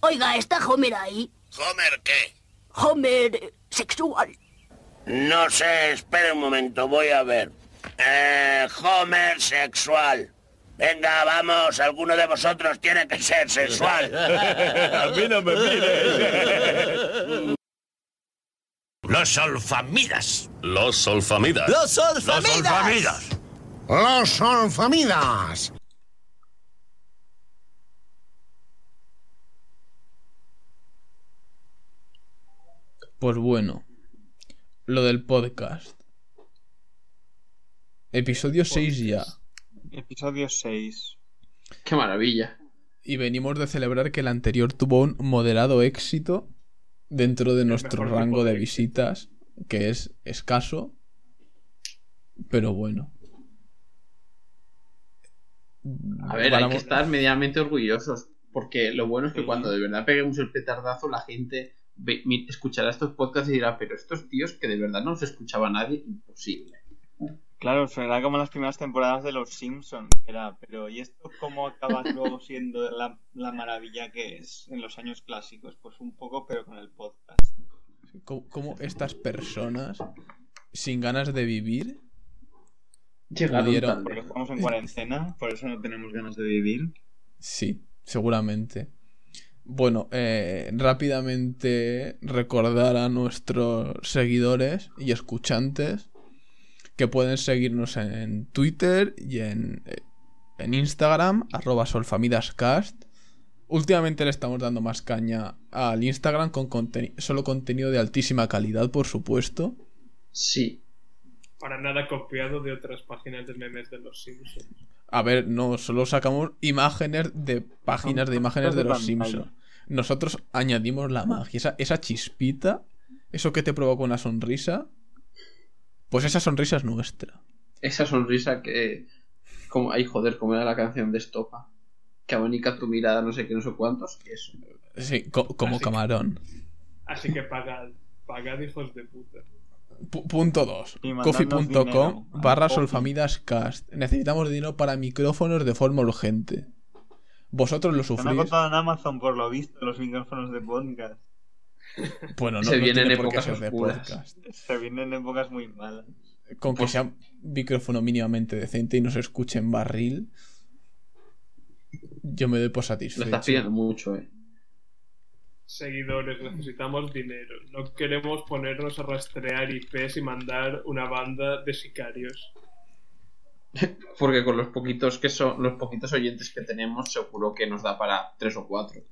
Oiga, ¿está Homer ahí? ¿Homer qué? Homer eh, sexual. No sé, espere un momento, voy a ver. Eh, Homer sexual. Venga, vamos, alguno de vosotros tiene que ser sexual. A mí no me mires. Los olfamidas. Los olfamidas. ¡Los Los olfamidas! olfamidas. Los olfamidas. Pues bueno, lo del podcast. Episodio 6 ya. Episodio 6. Qué maravilla. Y venimos de celebrar que el anterior tuvo un moderado éxito dentro de nuestro rango de de visitas, que es escaso, pero bueno. A ver, hay que estar medianamente orgullosos. Porque lo bueno es que cuando de verdad peguemos el petardazo, la gente escuchará estos podcasts y dirá, pero estos tíos que de verdad no se escuchaba nadie, imposible. Claro, suena como las primeras temporadas de Los Simpsons. Era, pero ¿y esto cómo acaba luego siendo la, la maravilla que es en los años clásicos? Pues un poco, pero con el podcast. ¿Cómo, cómo estas personas, sin ganas de vivir, Llegaron Pudieron- tarde. Porque estamos en cuarentena, por eso no tenemos ganas de vivir. Sí, seguramente. Bueno, eh, rápidamente recordar a nuestros seguidores y escuchantes que pueden seguirnos en Twitter y en, eh, en Instagram, arroba solfamidascast. Últimamente le estamos dando más caña al Instagram con solo contenido de altísima calidad, por supuesto. Sí. Para nada copiado de otras páginas de memes de los Simpsons. A ver, no, solo sacamos imágenes de páginas de imágenes de los. Simpsons. Nosotros añadimos la magia, esa, esa chispita, eso que te provoca una sonrisa, pues esa sonrisa es nuestra. Esa sonrisa que. Como, ay, joder, como era la canción de Estopa. Que abonica tu mirada, no sé qué, no sé cuántos. Eso. Sí, co- como Así. camarón. Así que pagad, pagad hijos de puta. Pu- punto 2. Y mandadnos Coffee.com al barra solfamidascast. Necesitamos dinero para micrófonos de forma urgente. Vosotros lo Se han sufrís. agotado en Amazon, por lo visto, los micrófonos de podcast. Bueno, no, Se no vienen tiene por qué épocas ser de podcast. Se vienen épocas muy malas. Con que sea un micrófono mínimamente decente y no se escuche en barril, yo me doy por Lo satisfecho. estás pidiendo mucho, eh. Seguidores, necesitamos dinero. No queremos ponernos a rastrear IPs y mandar una banda de sicarios. Porque con los poquitos que son, los poquitos oyentes que tenemos, seguro que nos da para tres o cuatro.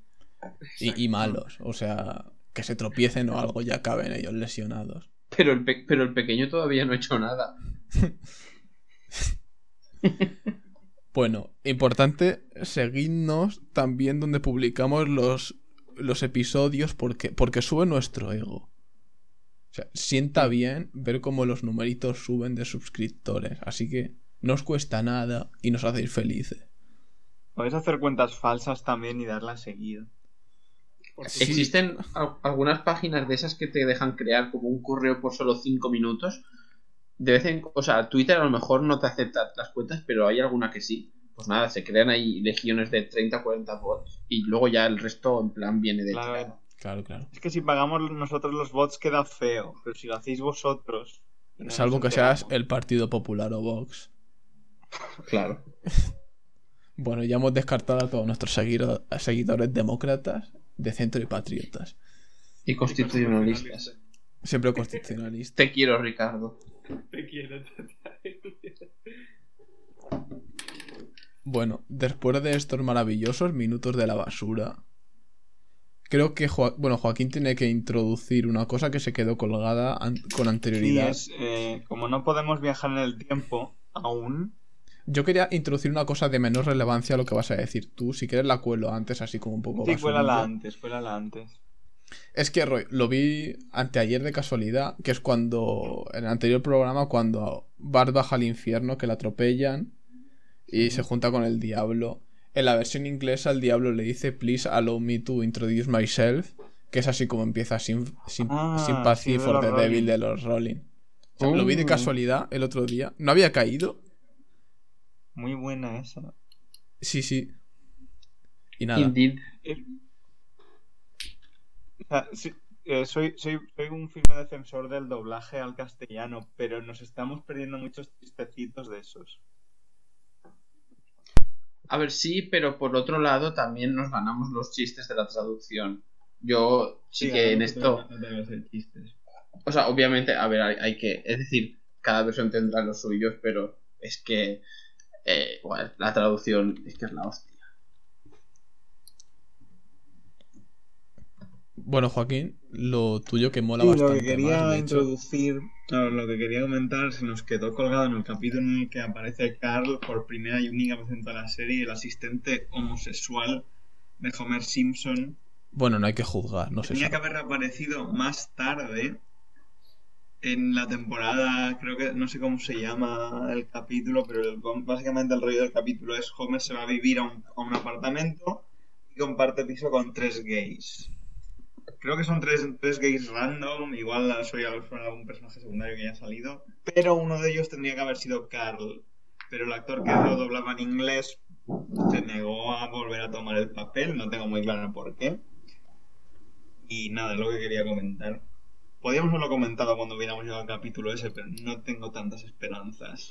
Y, y malos, o sea, que se tropiecen o algo ya acaben ellos lesionados. Pero el, pe- pero el pequeño todavía no ha hecho nada. Bueno, importante seguidnos también donde publicamos los, los episodios porque, porque sube nuestro ego. O sea, sienta bien ver cómo los numeritos suben de suscriptores. Así que no os cuesta nada y nos hacéis felices. Podéis hacer cuentas falsas también y darlas seguido. Sí. Existen al- algunas páginas de esas que te dejan crear como un correo por solo 5 minutos. De vez en, o sea, Twitter a lo mejor no te acepta las cuentas, pero hay alguna que sí. Pues nada, se crean ahí legiones de 30 40 bots y luego ya el resto en plan viene de Claro, Claro, claro. es que si pagamos nosotros los bots queda feo, pero si lo hacéis vosotros. no Salvo que seas el Partido Popular o Vox. Claro. Bueno, ya hemos descartado a todos nuestros seguido- seguidores demócratas, de centro y patriotas. Y constitucionalistas. Siempre constitucionalistas. Te quiero, Ricardo. Te quiero, Bueno, después de estos maravillosos minutos de la basura, creo que bueno, Joaquín tiene que introducir una cosa que se quedó colgada an- con Sí, anterioridad. es, eh, como no podemos viajar en el tiempo aún, Yo quería introducir una cosa de menor relevancia a lo que vas a decir tú. Si quieres la cuelo antes, así como un poco sí, cuélala antes, cuélala antes. Es que Roy, lo vi anteayer de casualidad, que es cuando, en el anterior programa, cuando Bart baja al infierno, que la atropellan y se junta con el diablo. En la versión inglesa, el diablo le dice, please allow me to introduce myself, que es así como empieza sin, sin, Ah, Sympathy sí, for the Devil de los Rolling. O sea, Lo vi de Oh. casualidad el otro día. No había caído. Muy buena esa. Sí, sí. Y nada. Indeed. sea, sí, eh, soy, soy, soy un firme defensor del doblaje al castellano, pero nos estamos perdiendo muchos chistecitos de esos. A ver, sí, pero por otro lado también nos ganamos los chistes de la traducción. Yo sí, que en esto... no debe ser chistes. O sea, obviamente, a ver, hay, hay que... Es decir, cada versión tendrá los suyos, pero es que... eh, bueno, la traducción es que es la hostia. Bueno, Joaquín, lo tuyo que mola Sí, bastante. lo que quería más, introducir, lo que quería comentar, se nos quedó colgado en el capítulo en el que aparece Carl por primera y única vez en toda la serie, el asistente homosexual de Homer Simpson. Bueno, no hay que juzgar, no sé. Tenía que haber reaparecido más tarde en la temporada, creo que no sé cómo se llama el capítulo, pero el- básicamente el rollo del capítulo es Homer se va a vivir a un, a un apartamento y comparte piso con tres gays. Creo que son tres, gays random, igual soy algún personaje secundario que ya ha salido, pero uno de ellos tendría que haber sido Carl. Pero el actor que lo doblaba en inglés se negó a volver a tomar el papel, no tengo muy claro por qué. Y nada, es lo que quería comentar. Podríamos haberlo comentado cuando hubiéramos llegado al capítulo ese, pero no tengo tantas esperanzas.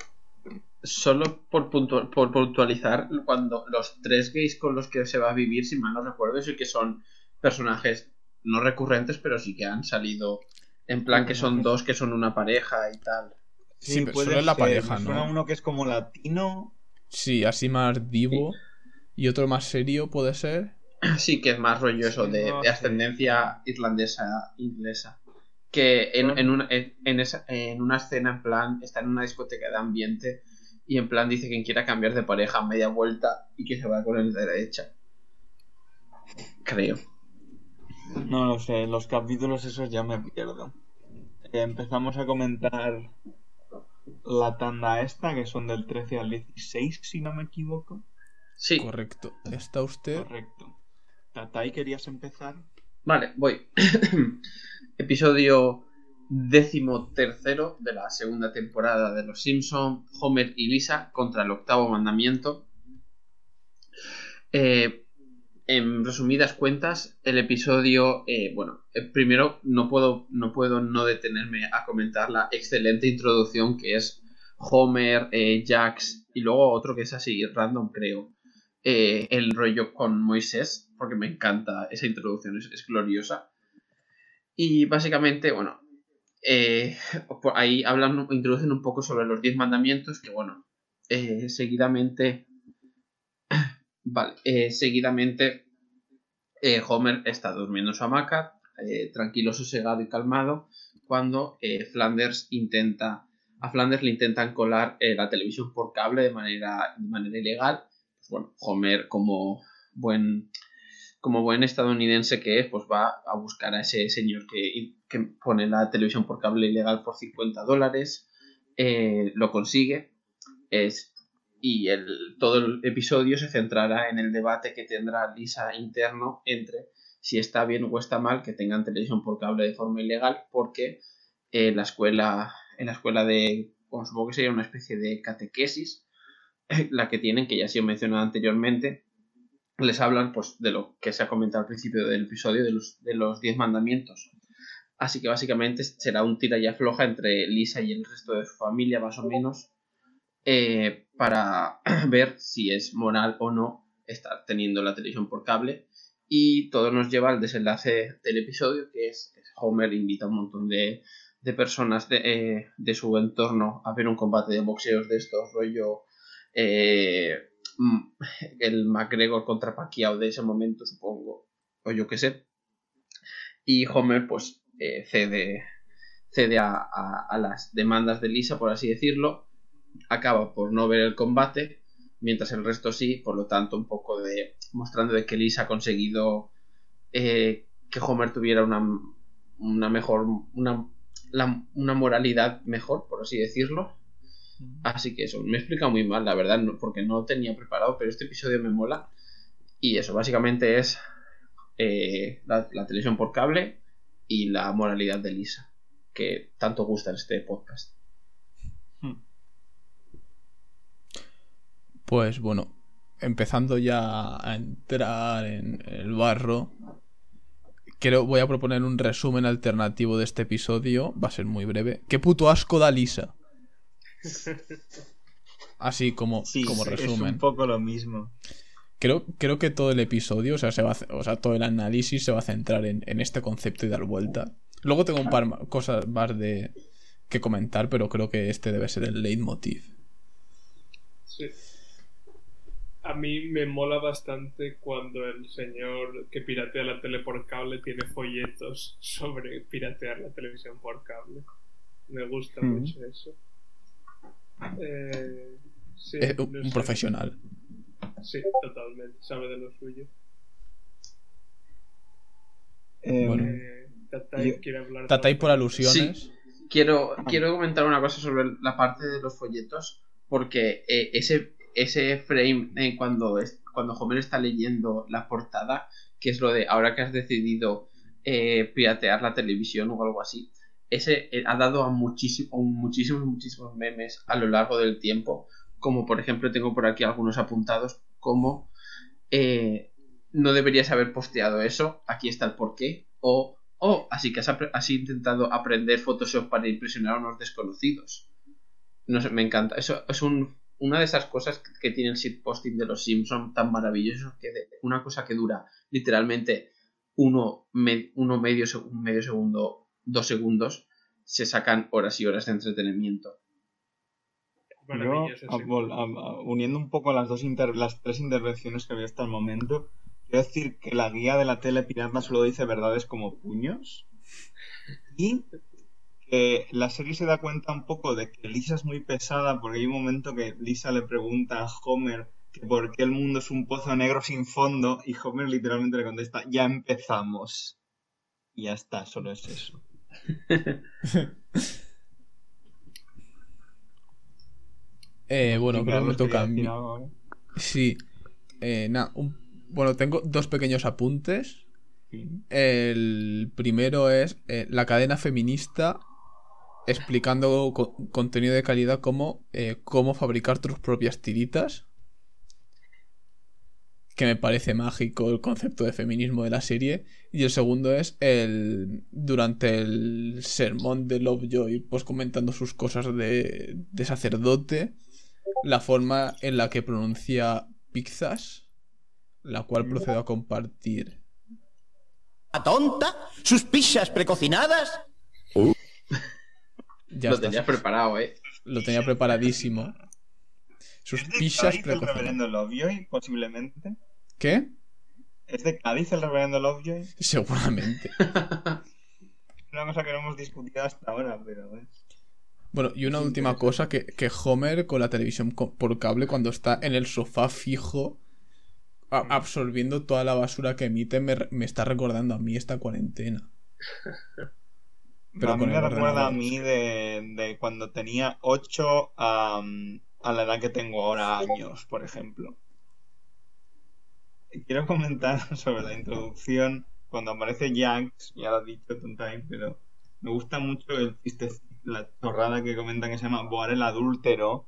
Solo por, puntu- por puntualizar, cuando los tres gays con los que se va a vivir, si mal no recuerdo, sí que son personajes no recurrentes, pero sí que han salido en plan que son dos que son una pareja y tal. Sí, pero puede solo es la pareja, Me suena ¿no? uno que es como latino. Sí, así más divo. Y otro más serio puede ser. Sí, que es más rollo eso de, no ascendencia irlandesa, inglesa. Que en, en, una, en, en esa- en una escena, en plan, está en una discoteca de ambiente y en plan dice que quiera cambiar de pareja a media vuelta y que se va con el de derecha. Creo. No lo sé, los capítulos esos ya me pierdo. Eh, empezamos a comentar la tanda esta, que son del 13 al 16, si no me equivoco. Sí, Correcto. ¿Está usted? Correcto. Tatay, ¿querías empezar? vale, voy. Episodio décimo tercero de la segunda temporada de Los Simpson, Homer y Lisa contra el octavo mandamiento. Eh, en resumidas cuentas, el episodio, eh, bueno, eh, primero no puedo, no puedo no detenerme a comentar la excelente introducción que es Homer, eh, Jax y luego otro que es así random, creo. el rollo con Moisés, porque me encanta esa introducción, es, es gloriosa. Y básicamente, bueno, ahí hablan, introducen un poco sobre los 10 mandamientos, que bueno, seguidamente, vale, eh, seguidamente eh, Homer está durmiendo en su hamaca, eh, tranquilo, sosegado y calmado, cuando Flanders intenta, a Flanders le intentan colar la televisión por cable de manera, de manera ilegal. Pues bueno, Homer como buen como buen estadounidense que es, pues va a buscar a ese señor que, que pone la televisión por cable ilegal por 50 dólares, lo consigue, es, y el, todo el episodio se centrará en el debate que tendrá Lisa interno entre si está bien o está mal que tengan televisión por cable de forma ilegal, porque eh, la escuela, en la escuela de, supongo que sería una especie de catequesis, la que tienen, que ya ha sido mencionada anteriormente, les hablan pues de lo que se ha comentado al principio del episodio, de los, de los 10 mandamientos. Así que básicamente será un tira y afloja entre Lisa y el resto de su familia, más o menos, eh, para ver si es moral o no estar teniendo la televisión por cable. Y todo nos lleva al desenlace del episodio, que es, Homer invita a un montón de, de personas de, eh, de, su entorno a ver un combate de boxeos de estos, rollo eh, el McGregor contra Pacquiao de ese momento, supongo, o yo qué sé. Y Homer, pues, eh, cede, cede a, a, las demandas de Lisa, por así decirlo. Acaba por no ver el combate, mientras el resto sí, por lo tanto, un poco de. mostrando de que Lisa ha conseguido eh, que Homer tuviera una, una mejor. Una, la, una moralidad mejor, por así decirlo. Así que eso, me explica muy mal, la verdad, no, porque no lo tenía preparado, pero este episodio me mola. Y eso, básicamente es eh, la, la, televisión por cable y la moralidad de Lisa, que tanto gusta en este podcast. Pues bueno, empezando ya a entrar en el barro, quiero, voy a proponer un resumen alternativo de este episodio. Va a ser muy breve. ¿Qué puto asco da Lisa? Así como, Sí, como es resumen. un poco lo mismo. Creo, creo que todo el episodio, o sea, se va a o sea, todo el análisis se va a centrar en, en este concepto y dar vuelta. Luego tengo un par cosas más de que comentar, pero creo que este debe ser el leitmotiv. Sí. A mí me mola bastante cuando el señor que piratea la tele por cable tiene folletos sobre piratear la televisión por cable. Me gusta Mm. mucho eso. Eh, sí, Es un, no un sé. profesional. Sí, totalmente. Sabe de lo suyo. Eh, Bueno. Eh, Tatay Yo- quiere hablar de Tatay por alusiones. Quiero, quiero comentar una cosa sobre la parte de los folletos, porque eh, ese, ese frame eh, cuando, es, cuando Homer está leyendo la portada, que es lo de ahora que has decidido eh, piratear la televisión o algo así, ese eh, ha dado a muchísimo, muchísimos, muchísimos memes a lo largo del tiempo, como por ejemplo tengo por aquí algunos apuntados, como eh, no deberías haber posteado eso, aquí está el porqué, o Oh, así que has, has intentado aprender Photoshop para impresionar a unos desconocidos. No sé, me encanta. Eso es un- una de esas cosas que, tiene el shitposting de los Simpsons tan maravilloso que de una cosa que dura literalmente uno, me- uno medio, seg- un medio segundo, dos segundos, se sacan horas y horas de entretenimiento. Yo, sí. uniendo un poco las dos inter- las tres intervenciones que había hasta el momento, quiero decir que la guía de la tele pirata solo dice verdades como puños y que la serie se da cuenta un poco de que Lisa es muy pesada porque hay un momento que Lisa le pregunta a Homer que por qué el mundo es un pozo negro sin fondo y Homer literalmente le contesta ya empezamos y ya está, solo es eso. Eh, bueno, creo que me toca a mí. ahora. Sí. Eh, un- bueno, tengo dos pequeños apuntes. El primero es eh, la cadena feminista explicando co- contenido de calidad como eh, cómo fabricar tus propias tiritas. Que me parece mágico el concepto de feminismo de la serie. Y el segundo es el durante el sermón de Lovejoy, pues comentando sus cosas de, de sacerdote, la forma en la que pronuncia pizzas, la cual procedo a compartir. ¿A tonta? ¿Sus pizzas precocinadas? Ya Lo tenías preparado, eh. Lo tenía preparadísimo. Sus ¿Es de pizzas Cádiz el reverendo Lovejoy, posiblemente? ¿Qué? ¿Es de Cádiz el reverendo Lovejoy? Seguramente. Una cosa que no hemos discutido hasta ahora, pero es... Bueno, y una Es última cosa, que, que Homer con la televisión por cable, cuando está en el sofá fijo, absorbiendo toda la basura que emite, me, me está recordando a mí esta cuarentena. Pero a mí me recuerda a mí de, de cuando tenía 8 a, a la edad que tengo ahora años, por ejemplo. Quiero comentar sobre la introducción cuando aparece Jax, ya lo ha dicho Tontime, pero me gusta mucho el chiste, la chorrada que comentan que se llama Boar el adúltero.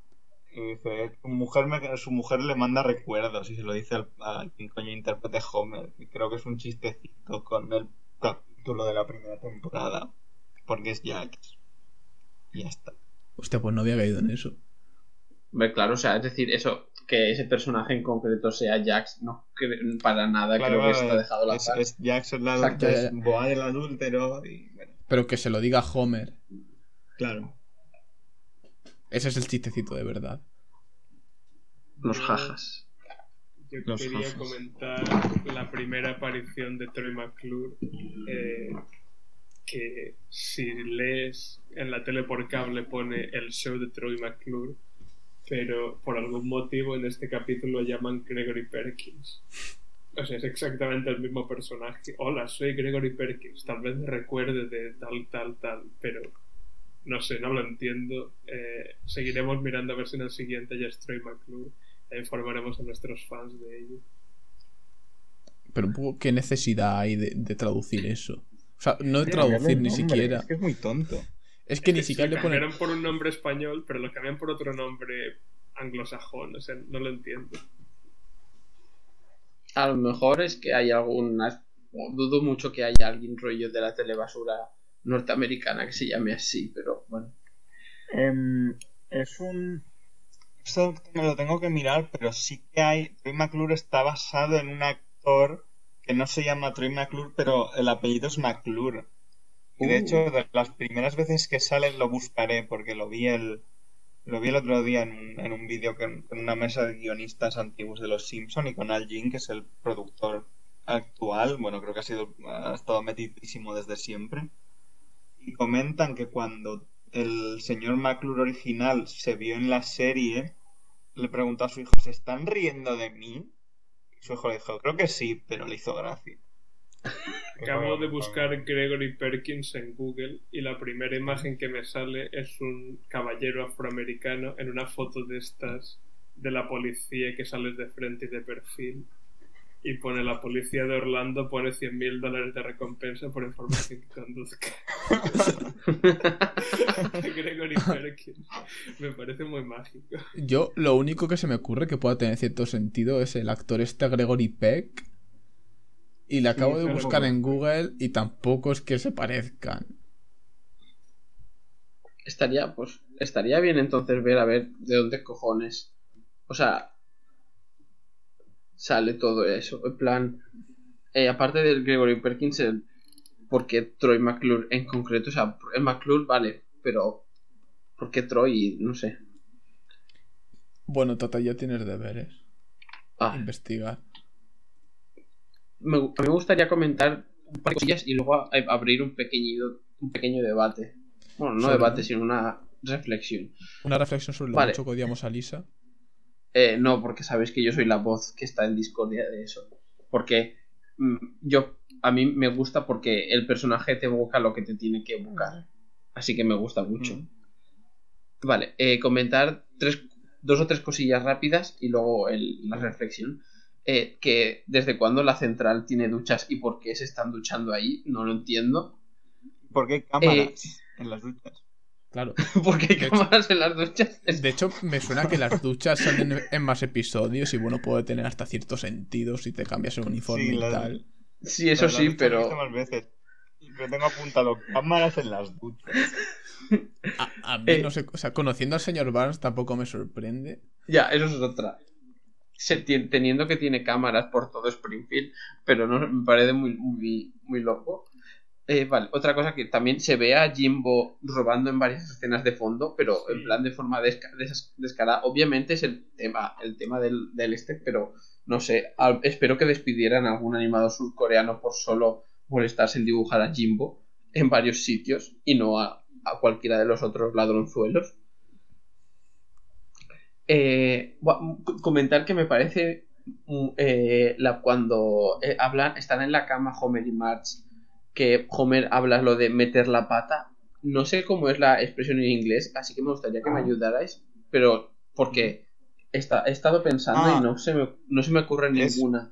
Y dice, su mujer, me- su mujer le manda recuerdos y se lo dice al, a quien coño interprete Homer. Y creo que es un chistecito con el capítulo de la primera temporada. Porque es Jax. Y ya está. Hostia, pues no había caído en eso. Hombre, claro, o sea, es decir, eso, que ese personaje en concreto sea Jax, no cre- para nada Claro, creo que está dejado al es, es Jax el Exacto, adúltero, ya, es ya. Boar el adúltero y bueno, Pero que se lo diga Homer. claro. Ese es el chistecito de verdad. Los jajas. Yo Los quería jajas. comentar la primera aparición de Troy McClure. eh, que si lees en la tele por cable pone el show de Troy McClure, pero por algún motivo en este capítulo lo llaman Gregory Perkins. O sea, es exactamente el mismo personaje. Hola, soy Gregory Perkins. Tal vez me recuerde de tal, tal, tal, pero no sé, no lo entiendo. Eh, seguiremos mirando a ver si en el siguiente ya es Troy McClure e informaremos a nuestros fans de ello. Pero un poco, ¿qué necesidad hay de traducir eso? O sea, no traducir ni nombre, siquiera. Es que es muy tonto. Es que ni siquiera lo le ponen. cambiaron por un nombre español, pero lo cambian por otro nombre anglosajón. O sea, no lo entiendo. A lo mejor es que hay algunas dudo mucho que haya alguien rollo de la telebasura norteamericana que se llame así, pero bueno. Em, es un. Esto me lo tengo que mirar, pero sí que hay. Troy McClure está basado en un actor que no se llama Troy McClure, pero el apellido es McClure. Y de Uh. hecho, de las primeras veces que sale lo buscaré porque lo vi el. Lo vi el otro día en un, en un vídeo con, una mesa de guionistas antiguos de Los Simpson y con Al Jean, que es el productor actual. Bueno, creo que ha sido ha estado metidísimo desde siempre. Y comentan que cuando el señor McClure original se vio en la serie, le preguntó a su hijo, ¿se están riendo de mí? Su hijo le dijo, creo que sí, pero le hizo gracia. Acabo de buscar Gregory Perkins en Google y la primera imagen que me sale es un caballero afroamericano en una foto de estas de la policía que sales de frente y de perfil y pone la policía de Orlando pone 100 mil dólares de recompensa por información que conduzca. Gregory Perkins. Me parece muy mágico. Yo, lo único que se me ocurre que pueda tener cierto sentido es el actor este Gregory Peck. Y le acabo de buscar en Google y tampoco es que se parezcan. Estaría, pues, estaría bien entonces ver a ver de dónde cojones. O sea, sale todo eso. En plan, eh, aparte del Gregory Perkins, el, ¿por qué Troy McClure en concreto? O sea, el McClure vale, pero ¿por qué Troy? No sé. Bueno, Tata, ya tienes deberes. Ah, Investigar. me, a mí me gustaría comentar un par de cosillas y luego a- abrir un pequeño, un pequeño debate. Bueno, no Sobre- debate, sino una reflexión. Una reflexión sobre lo Vale. mucho que odiamos a Lisa. Eh, no, porque sabéis que yo soy la voz que está en discordia de eso. Porque mm, yo a mí me gusta porque el personaje te evoca lo que te tiene que evocar. Así que me gusta mucho. Mm. Vale, eh, comentar tres, dos o tres cosillas rápidas y luego el- la reflexión. Eh, que desde cuándo la central tiene duchas y por qué se están duchando ahí, no lo entiendo. ¿Por qué hay cámaras en las duchas? Claro. Porque hay De hecho- cámaras en las duchas. De hecho, me suena que las duchas salen en más episodios y bueno, puede tener hasta cierto sentido si te cambias el uniforme Sí, y la- tal. Sí, eso sí, lo he visto pero... más veces. Pero tengo apuntado cámaras en las duchas. A, a mí Eh. no sé, o sea, conociendo al señor Barnes tampoco me sorprende. Ya, eso es otra. Se teniendo que tiene cámaras por todo Springfield, pero no me parece muy, muy, muy loco. Eh, vale, otra cosa que también se ve a Jimbo robando en varias escenas de fondo, pero en plan de forma desca- des- descarada. Obviamente es el tema, el tema del, del este, pero no sé. al- espero que despidieran a algún animador surcoreano por solo molestarse en dibujar a Jimbo en varios sitios y no a, a cualquiera de los otros ladronzuelos. Eh, comentar que me parece mm, eh, la, cuando eh, hablan, están en la cama Homer y Marge, que Homer habla lo de meter la pata. No sé cómo es la expresión en inglés, así que me gustaría que me ayudarais, pero porque esta- he estado pensando Ah. y no se me, no se me ocurre Es- ninguna.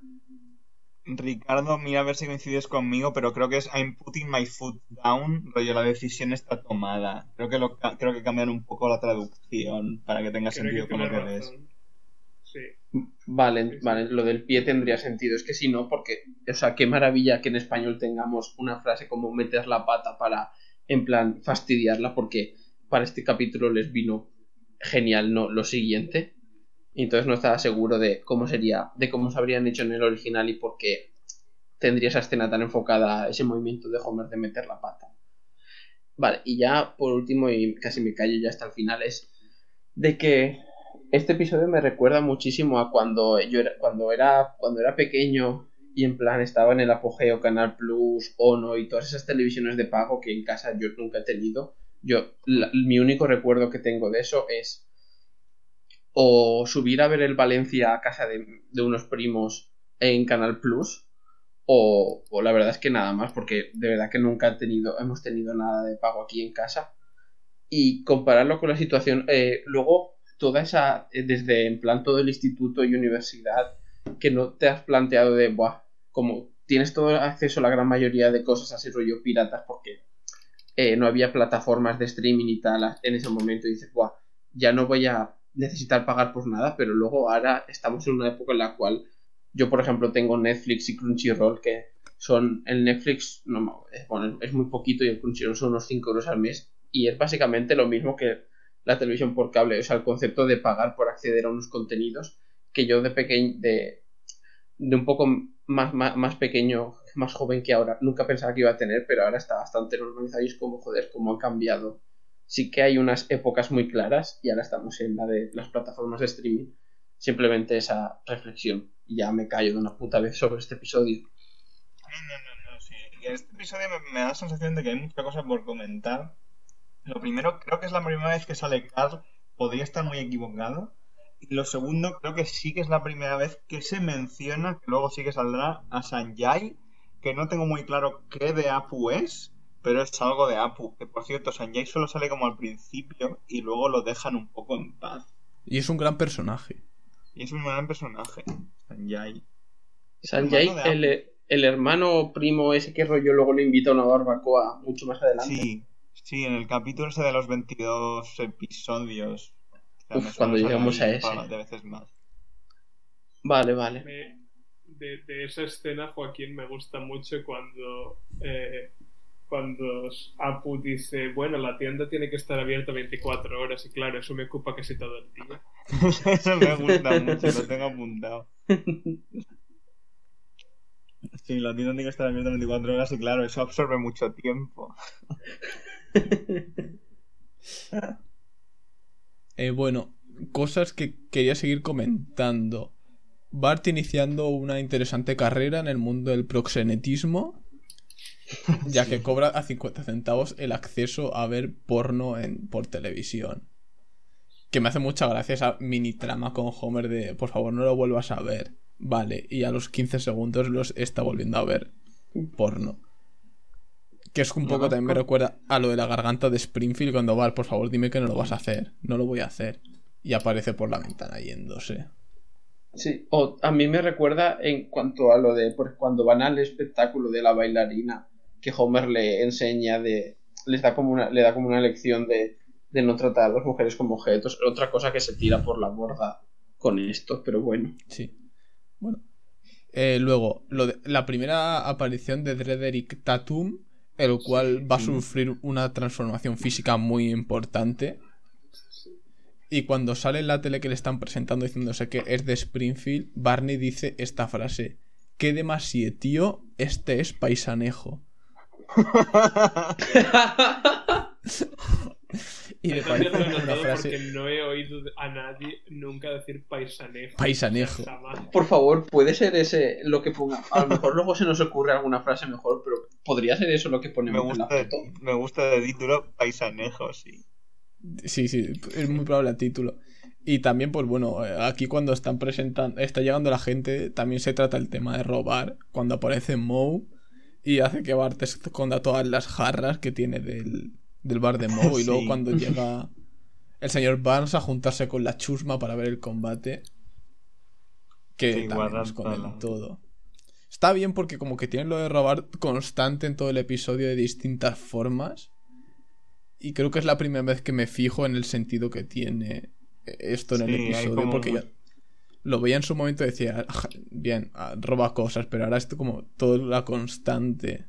Ricardo, mira a ver si coincides conmigo, pero creo que es I'm putting my foot down, rollo, la decisión está tomada. Creo que lo creo que cambian un poco la traducción para que tenga Creo sentido que con lo que ves. Vale, vale, lo del pie tendría sentido. Es que si no, porque, o sea, qué maravilla que en español tengamos una frase como meter la pata para, en plan, fastidiarla, porque para este capítulo les vino genial, ¿no? Lo siguiente. Y entonces no estaba seguro de cómo sería, de cómo se habrían hecho en el original y por qué tendría esa escena tan enfocada, ese movimiento de Homer de meter la pata. Vale, y ya por último, y casi me callo ya hasta el final, es de que este episodio me recuerda muchísimo a cuando yo era, cuando era, cuando era pequeño y en plan estaba en el apogeo Canal Plus, Ono y todas esas televisiones de pago que en casa yo nunca he tenido. Yo, mi único recuerdo que tengo de eso es o subir a ver el Valencia a casa de, de unos primos en Canal Plus o, o la verdad es que nada más porque de verdad que nunca he tenido, hemos tenido nada de pago aquí en casa y compararlo con la situación eh, luego toda esa eh, desde en plan todo el instituto y universidad que no te has planteado de buah como tienes todo acceso a la gran mayoría de cosas así rollo piratas porque eh, no había plataformas de streaming y tal en ese momento y dices buah ya no voy a necesitar pagar por nada pero luego ahora estamos en una época en la cual yo por ejemplo tengo Netflix y Crunchyroll que Son el Netflix, no, bueno, es muy poquito y el Crunchyroll son unos 5 euros al mes. Y es básicamente lo mismo que la televisión por cable. O sea, el concepto de pagar por acceder a unos contenidos que yo de pequeño, de, de un poco más, más, más pequeño, más joven que ahora, nunca pensaba que iba a tener, pero ahora está bastante normalizado y es como, joder, cómo ha cambiado. Sí que hay unas épocas muy claras y ahora estamos en la de las plataformas de streaming. Simplemente esa reflexión. Y ya me callo de una puta vez sobre este episodio. No, no, no, sí. En este episodio me, me da la sensación de que hay mucha cosa por comentar. Lo primero, creo que es la primera vez que sale Carl. Podría estar muy equivocado. Y lo segundo, creo que sí que es la primera vez que se menciona, que luego sí que saldrá, a Sanjay, que no tengo muy claro qué de Apu es, pero es algo de Apu. Que por cierto, Sanjay solo sale como al principio y luego lo dejan un poco en paz. Y es un gran personaje. Y es un gran personaje, Sanjay. Sanjay, el, el hermano primo ese que rollo luego lo invita a una barbacoa mucho más adelante. Sí, sí, en el capítulo ese de los 22 episodios. O sea, Uf, me suena cuando llegamos a ese. de veces más. Vale, vale. Me- de, de esa escena, Joaquín, me gusta mucho cuando, eh, cuando Apu dice, bueno, la tienda tiene que estar abierta 24 horas y claro, eso me ocupa casi todo el día. Eso me gusta mucho, lo tengo apuntado. Sí, la tienda tiene que estar abierta 24 horas y claro, eso absorbe mucho tiempo. Eh, bueno, cosas que quería seguir comentando. Bart iniciando una interesante carrera en el mundo del proxenetismo, ya que cobra a 50 centavos el acceso a ver porno en, por televisión. Que me hace mucha gracia esa mini trama con Homer de por favor no lo vuelvas a ver. Vale, y a los 15 segundos los está volviendo a ver porno. Que es un poco también me recuerda a lo de la garganta de Springfield cuando Bart, por favor, dime que no lo vas a hacer. No lo voy a hacer. Y aparece por la ventana yéndose. Sí, o a mí me recuerda en cuanto a lo de por cuando van al espectáculo de la bailarina, que Homer le enseña de. les da como una, le da como una lección de, de no tratar a las mujeres como objetos. Otra cosa que se tira por la borda con esto, pero bueno. Sí. Bueno. Eh, luego, lo de- la primera aparición de Drederick Tatum, el cual va a sufrir una transformación física muy importante. Y cuando sale en la tele que le están presentando diciéndose que es de Springfield, Barney dice esta frase. Qué demasiado, tío, este es paisanejo. y me parece ya lo he una notado frase... porque no he oído a nadie nunca decir paisanejo. Paisanejo. Jamás. Por favor, puede ser ese lo que ponga. A lo mejor luego se nos ocurre alguna frase mejor, pero podría ser eso lo que Me ponemos en la foto. me gusta de título Paisanejo, sí. Sí, sí, es muy probable el título. Y también, pues bueno, eh, aquí cuando están presentando, está llegando la gente, también se trata el tema de robar. Cuando aparece Moe y hace que Bart esconda todas las jarras que tiene del, del bar de Moe. Y luego Sí. cuando llega el señor Barnes a juntarse con la chusma para ver el combate, que Sí, también toda todo. Está bien porque como que tienen lo de robar constante en todo el episodio de distintas formas. Y creo que es la primera vez que me fijo en el sentido que tiene esto en el Sí, episodio. como Porque ya lo veía en su momento y decía, "Ah, bien, ah, roba cosas, pero ahora esto como todo la constante.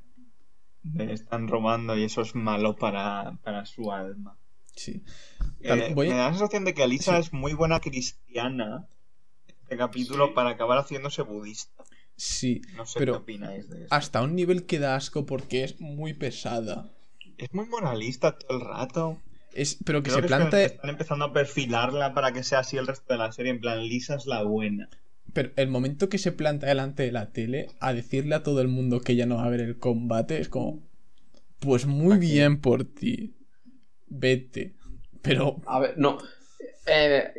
Le están robando y eso es malo para, para su alma. Sí. Eh, voy Me da la sensación de que Alisa Sí. es muy buena cristiana. Este capítulo Sí. para acabar haciéndose budista. Sí, No sé pero qué opináis de eso. hasta un nivel que da asco porque es muy pesada. Es muy moralista todo el rato. Es, pero que Creo se que planta. están empezando a perfilarla para que sea así el resto de la serie. En plan, Lisa es la buena. Pero el momento que se planta delante de la tele a decirle a todo el mundo que ya no va a haber el combate es como. Pues muy Aquí. bien por ti. Vete. Pero. A ver, no. Eh,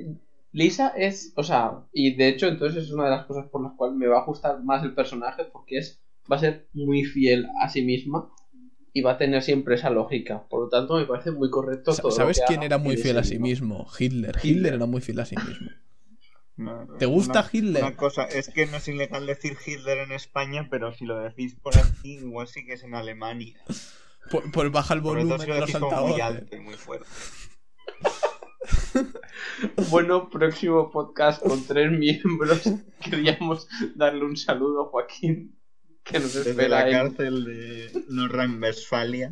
Lisa es, o sea, y de hecho entonces es una de las cosas por las cuales me va a gustar más el personaje porque es, va a ser muy fiel a sí misma y va a tener siempre esa lógica. Por lo tanto, me parece muy correcto lo ¿Sabes que quién haga era muy fiel a sí mismo? Hitler. Hitler Hitler. era muy fiel a sí mismo. No, ¿Te gusta una- Hitler? Una cosa, es que no es ilegal decir Hitler en España, pero si lo decís por aquí, igual sí que es en Alemania. Por, por baja el volumen de los muy alto y muy fuerte. Bueno, próximo podcast con tres miembros. Queríamos darle un saludo a Joaquín. que nos Desde espera la cárcel de Nordrhein-Westfalia.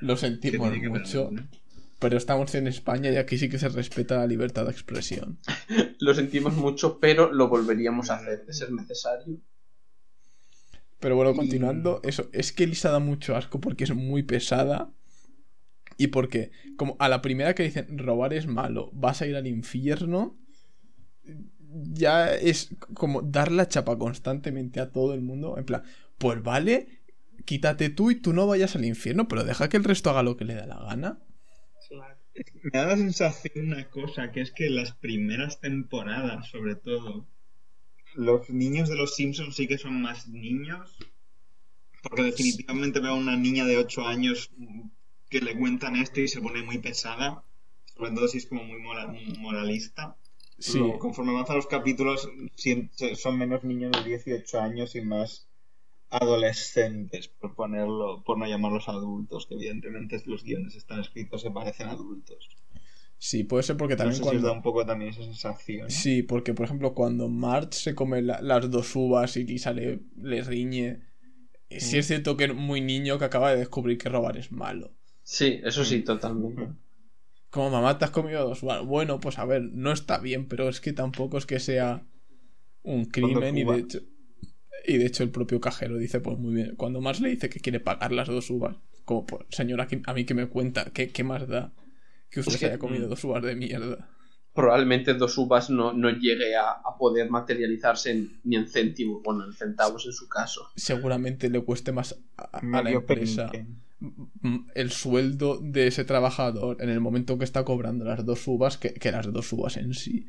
Lo sentimos mucho. ver, ¿no? Pero estamos en España y aquí sí que se respeta la libertad de expresión. Lo sentimos mucho, pero lo volveríamos a hacer de ser necesario. Pero bueno, continuando, eso, es que Lisa da mucho asco porque es muy pesada. Y porque, como a la primera que dicen robar es malo, vas a ir al infierno, ya es como dar la chapa constantemente a todo el mundo. En plan, pues vale, quítate tú y tú no vayas al infierno, pero deja que el resto haga lo que le da la gana. Me da la sensación una cosa, que es que las primeras temporadas, sobre todo, los niños de los Simpsons sí que son más niños. Porque definitivamente veo a una niña de 8 años que le cuentan esto y se pone muy pesada. Sobre todo si es como muy mora- moralista. Sí. Luego, conforme avanzan los capítulos, son menos niños de 18 años y más adolescentes, por ponerlo, por no llamarlos adultos, que evidentemente los guiones están escritos se parecen adultos. Sí, puede ser porque No también si os cuando... da un poco también esa sensación. ¿no? Sí, porque por ejemplo cuando Marge se come la- las dos uvas y Lisa le, le riñe, eh, sí es cierto que es muy niño que acaba de descubrir que robar es malo. Sí, eso sí, totalmente. Como mamá te has comido dos uvas. Bueno, pues a ver, no está bien, pero es que tampoco es que sea un crimen y de hecho... Y de hecho el propio cajero dice, pues muy bien, cuando Marge le dice que quiere pagar las dos uvas, como, pues, señora, ¿qué- a mí que me cuenta, ¿qué, qué más da que usted Es se que- haya comido mm. dos uvas de mierda? Probablemente dos uvas no, no llegue a, a poder materializarse en- ni en céntimos, bueno, en centavos en su caso. Seguramente le cueste más a, a la empresa. el sueldo de ese trabajador en el momento que está cobrando las dos uvas que, que las dos uvas en sí.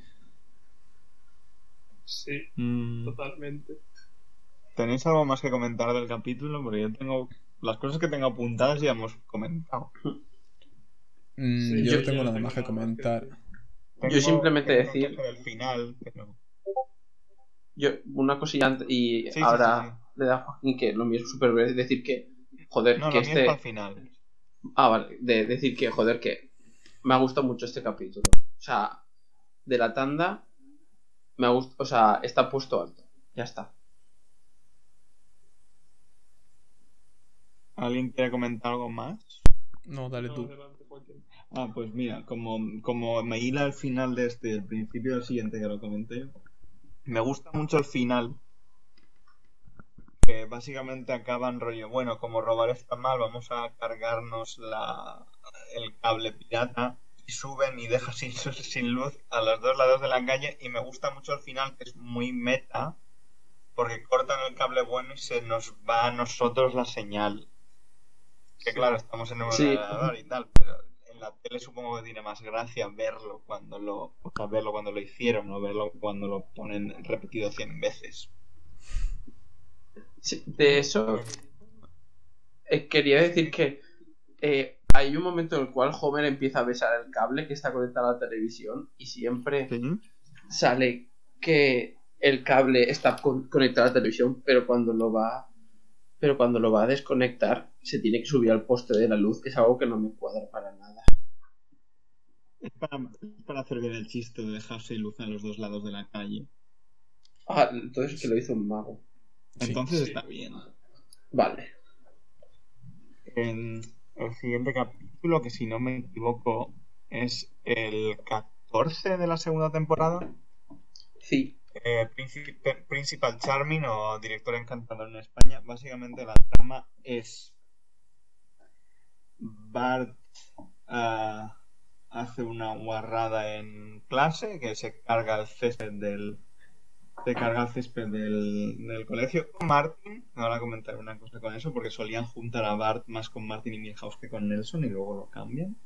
Sí, Mm, totalmente. ¿Tenéis algo más que comentar del capítulo? Porque yo tengo... Las cosas que tengo apuntadas ya hemos comentado. Mm, Sí, yo yo- no tengo yo nada tengo más que comentar. Yo simplemente decir- del final, pero... Yo, una cosilla antes, y Sí, sí, ahora sí, le da a Joaquín que lo mío es súper breve, decir que, joder, No, que lo mío es este... para el final. Ah, vale, de decir que, joder, que me ha gustado mucho este capítulo. O sea, de la tanda, me ha gustado, o sea, está puesto alto. Ya está. ¿Alguien quiere comentar algo más? No, dale tú. Ah, pues mira, como, como me hila al final de este, el principio del siguiente que lo comenté, me gusta mucho el final, que básicamente acaban rollo, bueno, como robar está mal, vamos a cargarnos la, el cable pirata y suben y dejan sin, sin luz a los dos lados de la calle y me gusta mucho el final que es muy meta porque cortan el cable bueno y se nos va a nosotros la señal. Que claro, estamos en un Sí. ordenador y tal, pero en la tele supongo que tiene más gracia verlo cuando lo, o sea, verlo cuando lo hicieron, no verlo cuando lo ponen repetido 100 veces. Sí, de eso, eh, quería decir que eh, hay un momento en el cual Homer empieza a besar el cable que está conectado a la televisión y siempre sale que el cable está con- conectado a la televisión, pero cuando lo va pero cuando lo va a desconectar se tiene que subir al poste de la luz, que es algo que no me cuadra para nada. Es para, es para hacer bien el chiste de dejarse luz en los dos lados de la calle. Ah, entonces que lo hizo un mago. Sí, Entonces sí. está bien. Vale. En el siguiente capítulo, que si no me equivoco es el 14 de la segunda temporada, Sí. Eh, Principal Charming o Director Encantador en España, básicamente la trama es Bart ah, hace una guarrada en clase que se carga el césped del se carga el césped del, del colegio Martin. Ahora comentaré una cosa con eso porque solían juntar a Bart más con Martin y Milhouse que con Nelson y luego lo cambian.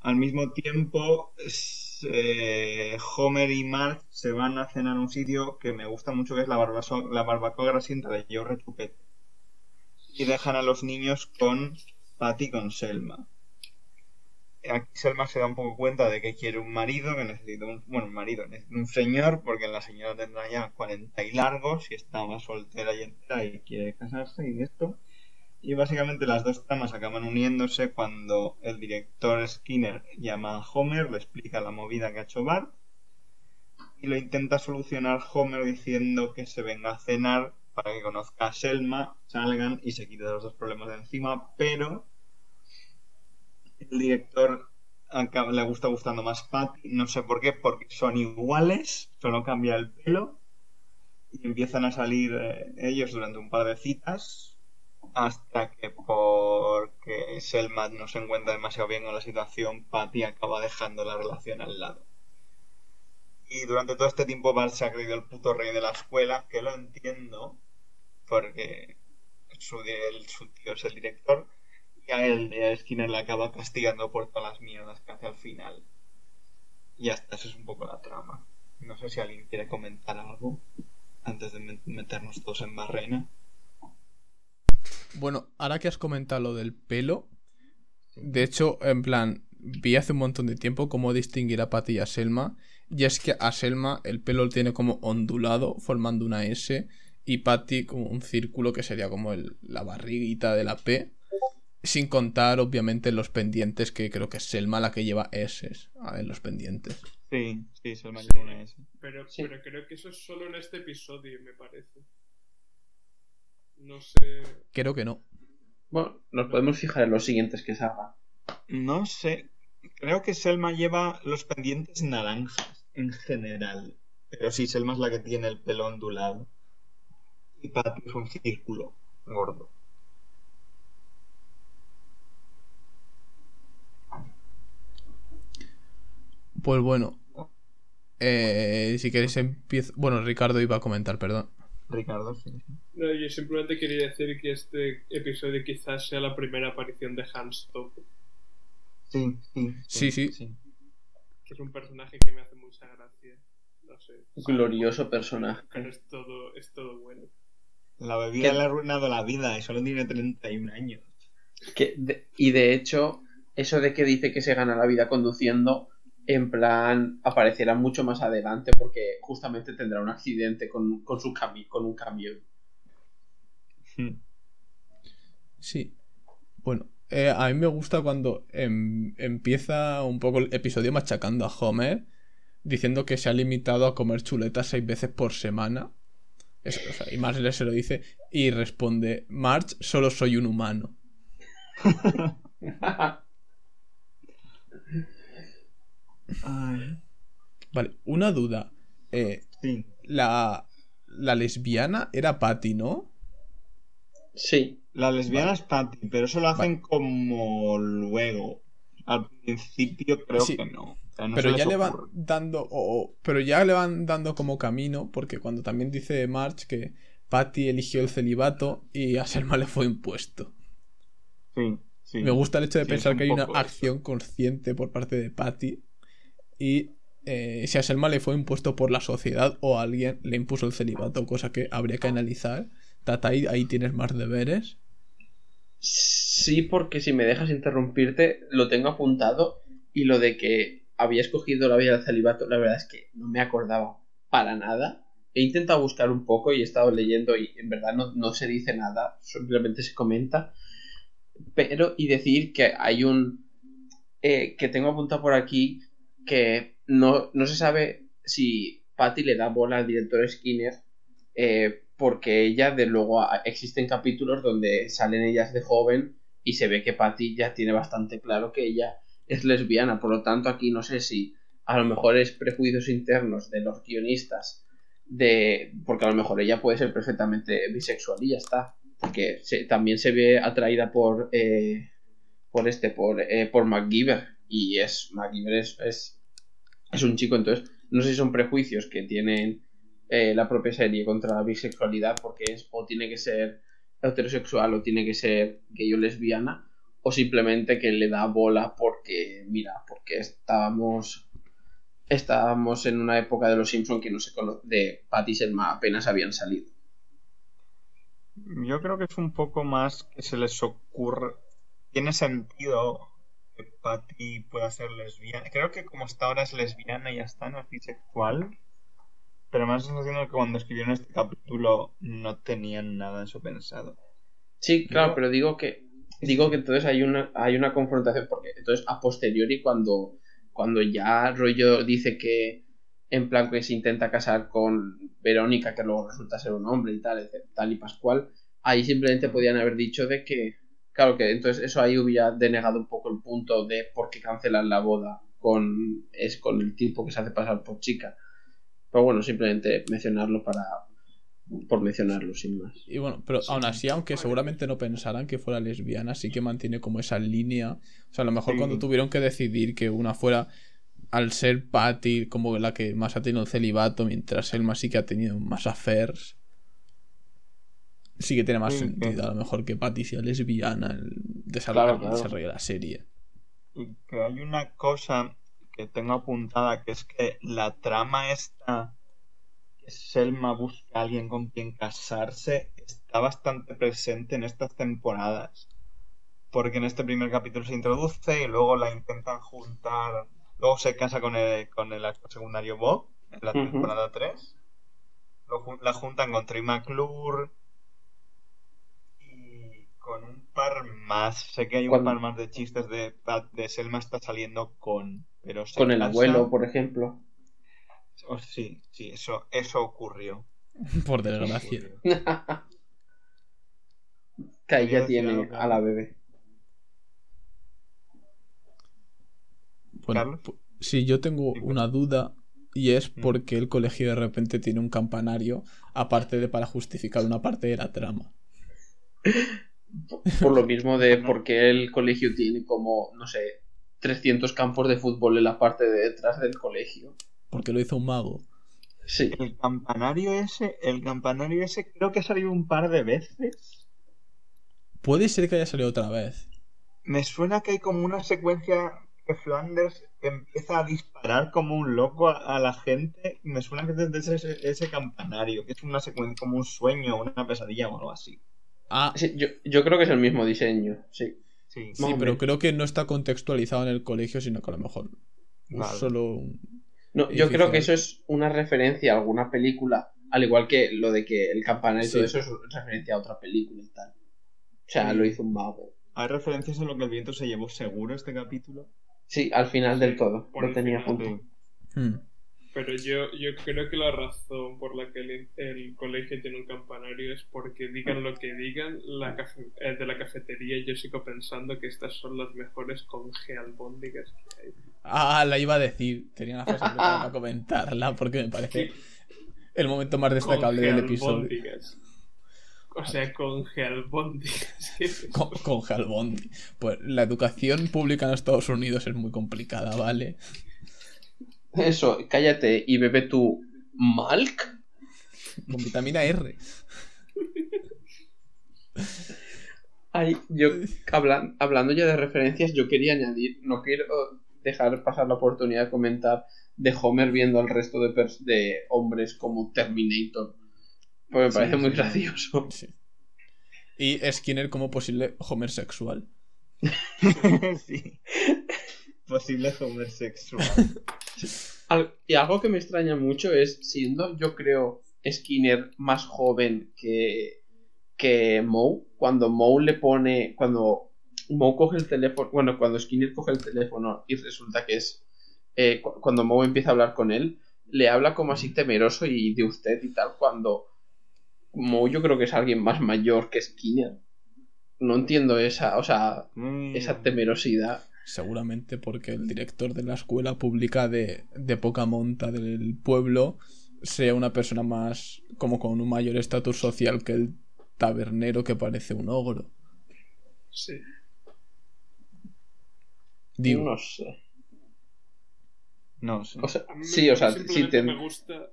Al mismo tiempo, es, eh, Homer y Mark se van a cenar a un sitio que me gusta mucho, que es la, barbaso- la barbacoa grasienta de Retupet. Y dejan a los niños con Patty con Selma. Aquí Selma se da un poco cuenta de que quiere un marido, que necesita un, bueno, un marido, un señor, porque la señora tendrá ya 40 y largos y está más soltera y entera y quiere casarse y esto. Y básicamente las dos tramas acaban uniéndose cuando el director Skinner llama a Homer, le explica la movida que ha hecho Bart y lo intenta solucionar Homer diciendo que se venga a cenar para que conozca a Selma, salgan y se quite los dos problemas de encima, pero el director le gusta gustando más Patty, no sé por qué, porque son iguales, solo cambia el pelo y empiezan a salir eh, ellos durante un par de citas hasta que porque Selma no se encuentra demasiado bien con la situación, Patty acaba dejando la relación al lado. Y durante todo este tiempo Bart se ha creído el puto rey de la escuela, que lo entiendo, porque su, su tío es el director, y a él, a Skinner le acaba castigando por todas las mierdas que hace al final. Y hasta eso es un poco la trama. No sé si alguien quiere comentar algo antes de met- meternos todos en barrena. Bueno, ahora que has comentado lo del pelo, de hecho, en plan, vi hace un montón de tiempo cómo distinguir a Patty y a Selma. Y es que a Selma el pelo lo tiene como ondulado, formando una S, y Patty como un círculo que sería como el- la barriguita de la P. Sin contar, obviamente, los pendientes, que creo que es Selma la que lleva S en los pendientes. Sí, sí, se me lleva una S. Pero, Sí. pero creo que eso es solo en este episodio, me parece. No sé. Creo que no. Bueno, nos podemos fijar en los siguientes que salgan. No sé. Creo que Selma lleva los pendientes naranjas en general. Pero sí, Selma es la que tiene el pelo ondulado. Y Patty es un círculo gordo. Pues bueno. Eh, si queréis empiezo... Bueno, Ricardo iba a comentar, perdón. Ricardo, sí. No, yo simplemente quería decir que este episodio quizás sea la primera aparición de Hans Top, Sí, sí. Sí, sí. que es un personaje que me hace mucha gracia. No sé. Glorioso personaje. Pero es todo, es todo bueno. La bebida ¿Qué? le ha arruinado la vida y solo tiene 31 años. Que de- y de hecho, eso de que dice que se gana la vida conduciendo, en plan, aparecerá mucho más adelante porque justamente tendrá un accidente con, con, su cami con un camión. Sí. Bueno, eh, a mí me gusta cuando em- empieza un poco el episodio machacando a Homer, diciendo que se ha limitado a comer chuletas seis veces por semana. Eso, o sea, y Marge se lo dice y responde, Marge, solo soy un humano. Ay, Vale, una duda. Eh, sí. la, la lesbiana era Patty, ¿no? Sí, La lesbiana es Patty, pero eso lo hacen como luego. Al principio creo Sí. que no. O sea, no pero ya le van dando pero ya le van dando como camino porque cuando también dice March que Patty eligió el celibato y a Selma le fue impuesto Sí, sí. me gusta el hecho de Sí, pensar que hay una eso. acción consciente por parte de Patty y eh, si a Selma le fue impuesto por la sociedad o alguien le impuso el celibato cosa que habría que analizar Tata ahí, tienes más deberes Sí, porque si me dejas interrumpirte, lo tengo apuntado y lo de que había escogido la vida del celibato, la verdad es que no me acordaba para nada. He intentado buscar un poco y he estado leyendo y en verdad no, no se dice nada, simplemente se comenta. Pero, y decir que hay un... eh, que tengo apuntado por aquí que no, no se sabe si Patty le da bola al director Skinner eh, porque ella, de luego, existen capítulos donde salen ellas de joven y se ve que Patty ya tiene bastante claro que ella es lesbiana. Por lo tanto, aquí no sé si a lo mejor es prejuicios internos de los guionistas, de porque a lo mejor ella puede ser perfectamente bisexual y ya está. Porque también se ve atraída por eh, por este, por, eh, por MacGyver. Y es MacGyver es, es, un chico, entonces no sé si son prejuicios que tienen eh, la propia serie contra la bisexualidad porque es o tiene que ser heterosexual o tiene que ser gay o lesbiana o simplemente que le da bola porque mira porque estábamos estábamos en una época de los Simpson que no se cono- de Patty Selma apenas habían salido Yo creo que es un poco más que se les ocurre. Tiene sentido que Patty pueda ser lesbiana. Creo que como hasta ahora es lesbiana y ya está, no es bisexual. Pero me da la sensación de que cuando escribieron este capítulo no tenían nada eso pensado. sí claro pero digo que digo que entonces hay una hay una confrontación porque entonces a posteriori cuando cuando ya rollo dice que en plan que se intenta casar con Verónica, que luego resulta ser un hombre y tal, etc- tal y Pascual, ahí simplemente podían haber dicho de que, claro que entonces eso ahí hubiera denegado un poco el punto de por qué cancelan la boda con, es con el tipo que se hace pasar por chica. Pero bueno, simplemente mencionarlo para por mencionarlo sin más. Y bueno, pero aún así, aunque seguramente no pensaran que fuera lesbiana, sí que mantiene como esa línea. O sea, a lo mejor Sí. cuando tuvieron que decidir que una fuera, al ser Patty como la que más ha tenido el celibato, mientras Elma sí que ha tenido más affairs, sí que tiene más Sí, sentido. que- A lo mejor que Patty sea lesbiana el desarrollo, Claro, claro. desarrollo de la serie. Y que hay una cosa que tengo apuntada, que es que la trama esta, que Selma busca a alguien con quien casarse, está bastante presente en estas temporadas. Porque en este primer capítulo se introduce y luego la intentan juntar, luego se casa con el, con el actor secundario Bob en la temporada 3. Lo jun- la juntan con Troy McClure con un par más. Sé que hay un par más de chistes de, de Selma está saliendo con. Pero Con el casa- abuelo, por ejemplo. Oh, sí, sí, eso, eso ocurrió. Por desgracia. que ahí ya tiene a la bebé. Bueno, sí, yo tengo Sí, pues. una duda y es Mm. porque el colegio de repente tiene un campanario, aparte de para justificar una parte de la trama. Por lo mismo de porque el colegio tiene como, no sé, 300 campos de fútbol en la parte de detrás del colegio. Porque lo hizo un mago. Sí. El campanario ese, el campanario ese creo que ha salido un par de veces. Puede ser que haya salido otra vez. Me suena que hay como una secuencia que Flanders empieza a disparar como un loco a, a la gente. Me suena que es desde ese, ese campanario, que es una secuencia como un sueño, una pesadilla o algo así. Ah, Sí, yo, yo creo que es el mismo diseño, sí. Sí, sí, pero creo que no está contextualizado en el colegio, sino que a lo mejor Vale. solo un- No, yo creo que eso es una referencia a alguna película, al igual que lo de que el campanario y todo eso es referencia a otra película y tal. O sea, Sí. lo hizo un mago. ¿Hay referencias en lo que el viento se llevó seguro este capítulo? Sí, al final del todo. por Lo tenía junto. Sí. Hmm. Pero yo, yo creo que la razón por la que el, el colegio tiene un campanario es porque digan lo que digan, la cafe- eh, de la cafetería yo sigo pensando que estas son las mejores congealbóndigas que hay. Ah, la iba a decir. Tenía una frase para comentarla porque me parece el momento más destacable del episodio. O sea. Con, con Jalbondi. Pues la educación pública en Estados Unidos es muy complicada, ¿vale? Eso, cállate y bebe tu Malk. Con vitamina R. Ay, yo hablan- hablando ya de referencias, yo quería añadir, no quiero dejar pasar la oportunidad de comentar de Homer viendo al resto de, pers- de hombres como Terminator. Porque me Sí, parece muy sí. gracioso. Sí. Y Skinner como posible Homer sexual. sí. Posible homosexual. Al- y algo que me extraña mucho es, siendo yo creo Skinner más joven que, que Moe, cuando Moe le pone, cuando Moe coge el teléfono, bueno, cuando Skinner coge el teléfono y resulta que es, eh, cu- cuando Moe empieza a hablar con él, le habla como así temeroso y de usted y tal, cuando Moe yo creo que es alguien más mayor que Skinner. No entiendo esa, o sea, Mm. esa temerosidad. Seguramente porque el director de la escuela pública de, de poca monta del pueblo sea una persona más como con un mayor estatus social que el tabernero que parece un ogro. Sí. Digo, No sé. No sé. O sea, me- sí, o sea, sí te- me gusta.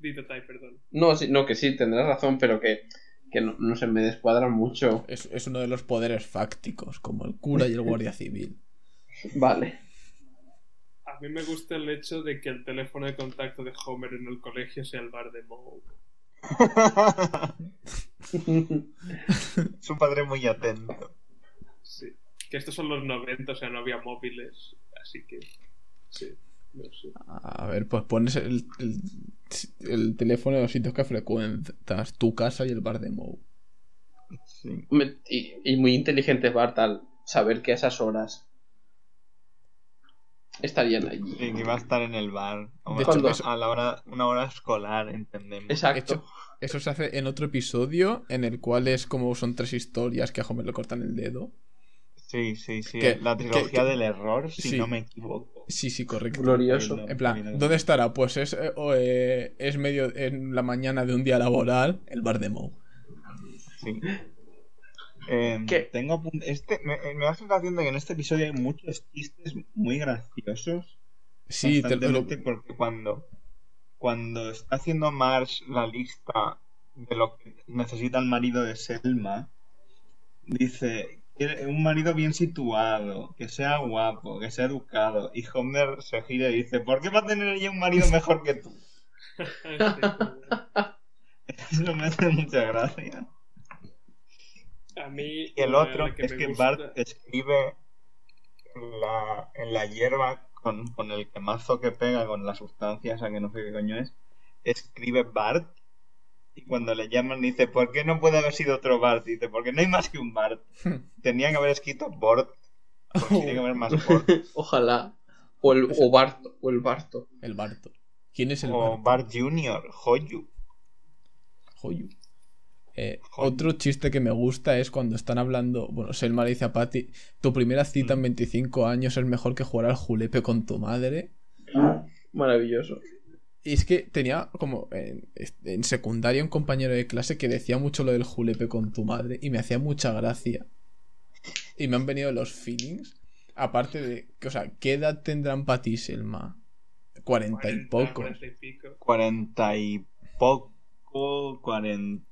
Perdón. No, sí, no, que sí, tendrás razón, pero que, que no, no se me descuadra mucho. es, es uno de los poderes fácticos, como el cura y el guardia civil. Vale. A mí me gusta el hecho de que el teléfono de contacto de Homer en el colegio sea el bar de Moe. es un padre muy atento. Sí. Que estos son los 90, o sea, no había móviles. Así que. Sí. No sé. A ver, pues pones el, el, el teléfono en los sitios que frecuentas, tu casa y el bar de Moe. Sí. Y, y muy inteligente Bart al saber que a esas horas estarían allí. Sí, que iba a estar en el bar. De hecho, eso- a la hora, una hora escolar, entendemos. Exacto. Hecho- Eso se hace en otro episodio en el cual es como son tres historias que a Homer le cortan el dedo. Sí, sí, sí. Que- la trilogía que- que- del error, si sí. no me equivoco. Sí, sí, correcto. Glorioso. En plan, ¿dónde estará? Pues es, eh, eh, es medio en la mañana de un día laboral, el bar de Moe. Sí. Eh, ¿Qué? tengo apunt- este me, me da la sensación de que en este episodio hay muchos chistes muy graciosos. Sí, te- lo- constantemente, porque cuando cuando está haciendo Marsh la lista de lo que necesita el marido de Selma, dice "Quiere un marido bien situado, que sea guapo, que sea educado. Y Homer se gira y dice, ¿por qué va a tener ella un marido mejor que tú? Eso me hace mucha gracia. A mí. Y el otro que es que gusta- Bart escribe en la, en la hierba con, con el quemazo que pega con la sustancia esa que no sé qué coño es. Escribe Bart y cuando le llaman dice ¿por qué no puede haber sido otro Bart? Dice porque no hay más que un Bart. Tenía que haber escrito Bort. Porque tiene que haber más Bort. Ojalá. O el o Barto. O el Barto. El Barto. ¿Quién es el O Barto? Bart Jr., Hoyu. Joyu. Eh, otro chiste que me gusta es cuando están hablando. Bueno, Selma le dice a Patty: Tu primera cita Mm. en 25 años es mejor que jugar al julepe con tu madre. Maravilloso. Y es que tenía como en, en secundaria un compañero de clase que decía mucho lo del julepe con tu madre y me hacía mucha gracia. Y me han venido los feelings. Aparte de que, o sea, ¿qué edad tendrán Patty y Selma? Cuarenta y pocos. 40 y pico. Cuarenta y poco, cuarenta y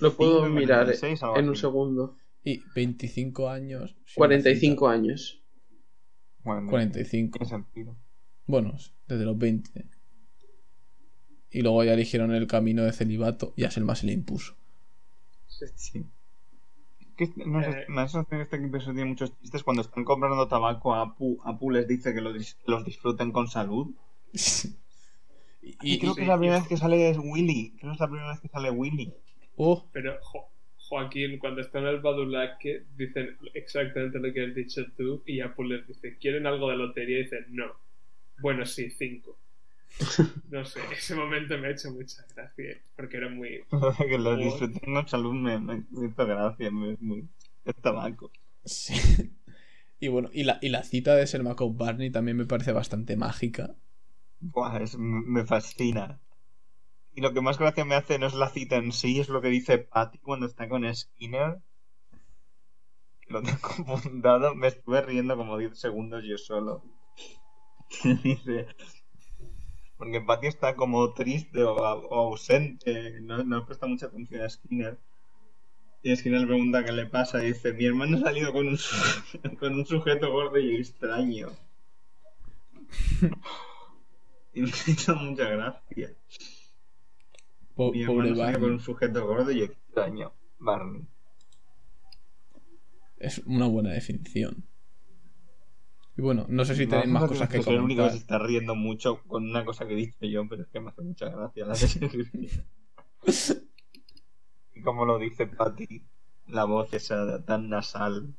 Lo puedo mirar 46, algo en un segundo. Y 25 años. sí, 45 años. Bueno, 45. tiene sentido. Bueno, desde los 20. Y luego ya eligieron el camino de celibato y a Selma se le impuso. Sí. Que, no sé, Eh. sensación que este episodio tiene muchos chistes. Cuando están comprando tabaco a Apu, Apu les dice que los disfruten con salud. y, Y, creo y- que es la primera vez que sale Willy. Creo que es la primera vez que sale Willy. Oh, Pero Jo- Joaquín, cuando está en el Badulaque, dicen exactamente lo que has dicho tú. Y Apple les dice: ¿Quieren algo de lotería? Y dicen: No. Bueno, sí, cinco. No sé, ese momento me ha hecho mucha gracia. Porque era muy. que los Oh. disfruten salud me, me, hizo gracia. Me, muy... Es tabaco. sí. Y bueno, y la, y la cita de Selma Barney también me parece bastante mágica. Buah, es- me fascina. Y lo que más gracia me hace no es la cita en sí, es lo que dice Patty cuando está con Skinner. Lo tengo apuntado, me estuve riendo como 10 segundos yo solo. dice. Porque Patty está como triste o, ausente, no, no presta mucha atención a Skinner. Y Skinner le pregunta qué le pasa y dice: Mi hermano ha salido con un, con un sujeto gordo y extraño. Y me hizo mucha gracia. Po- Mi pobre con Barney. un sujeto gordo y extraño. Barney. Es una buena definición. Y bueno, no sé si tenéis más cosas que sensación soy el único que comentar. se está riendo mucho con una cosa que he dicho yo, pero es que me hace mucha gracia la y como lo dice Patty, la voz esa tan nasal.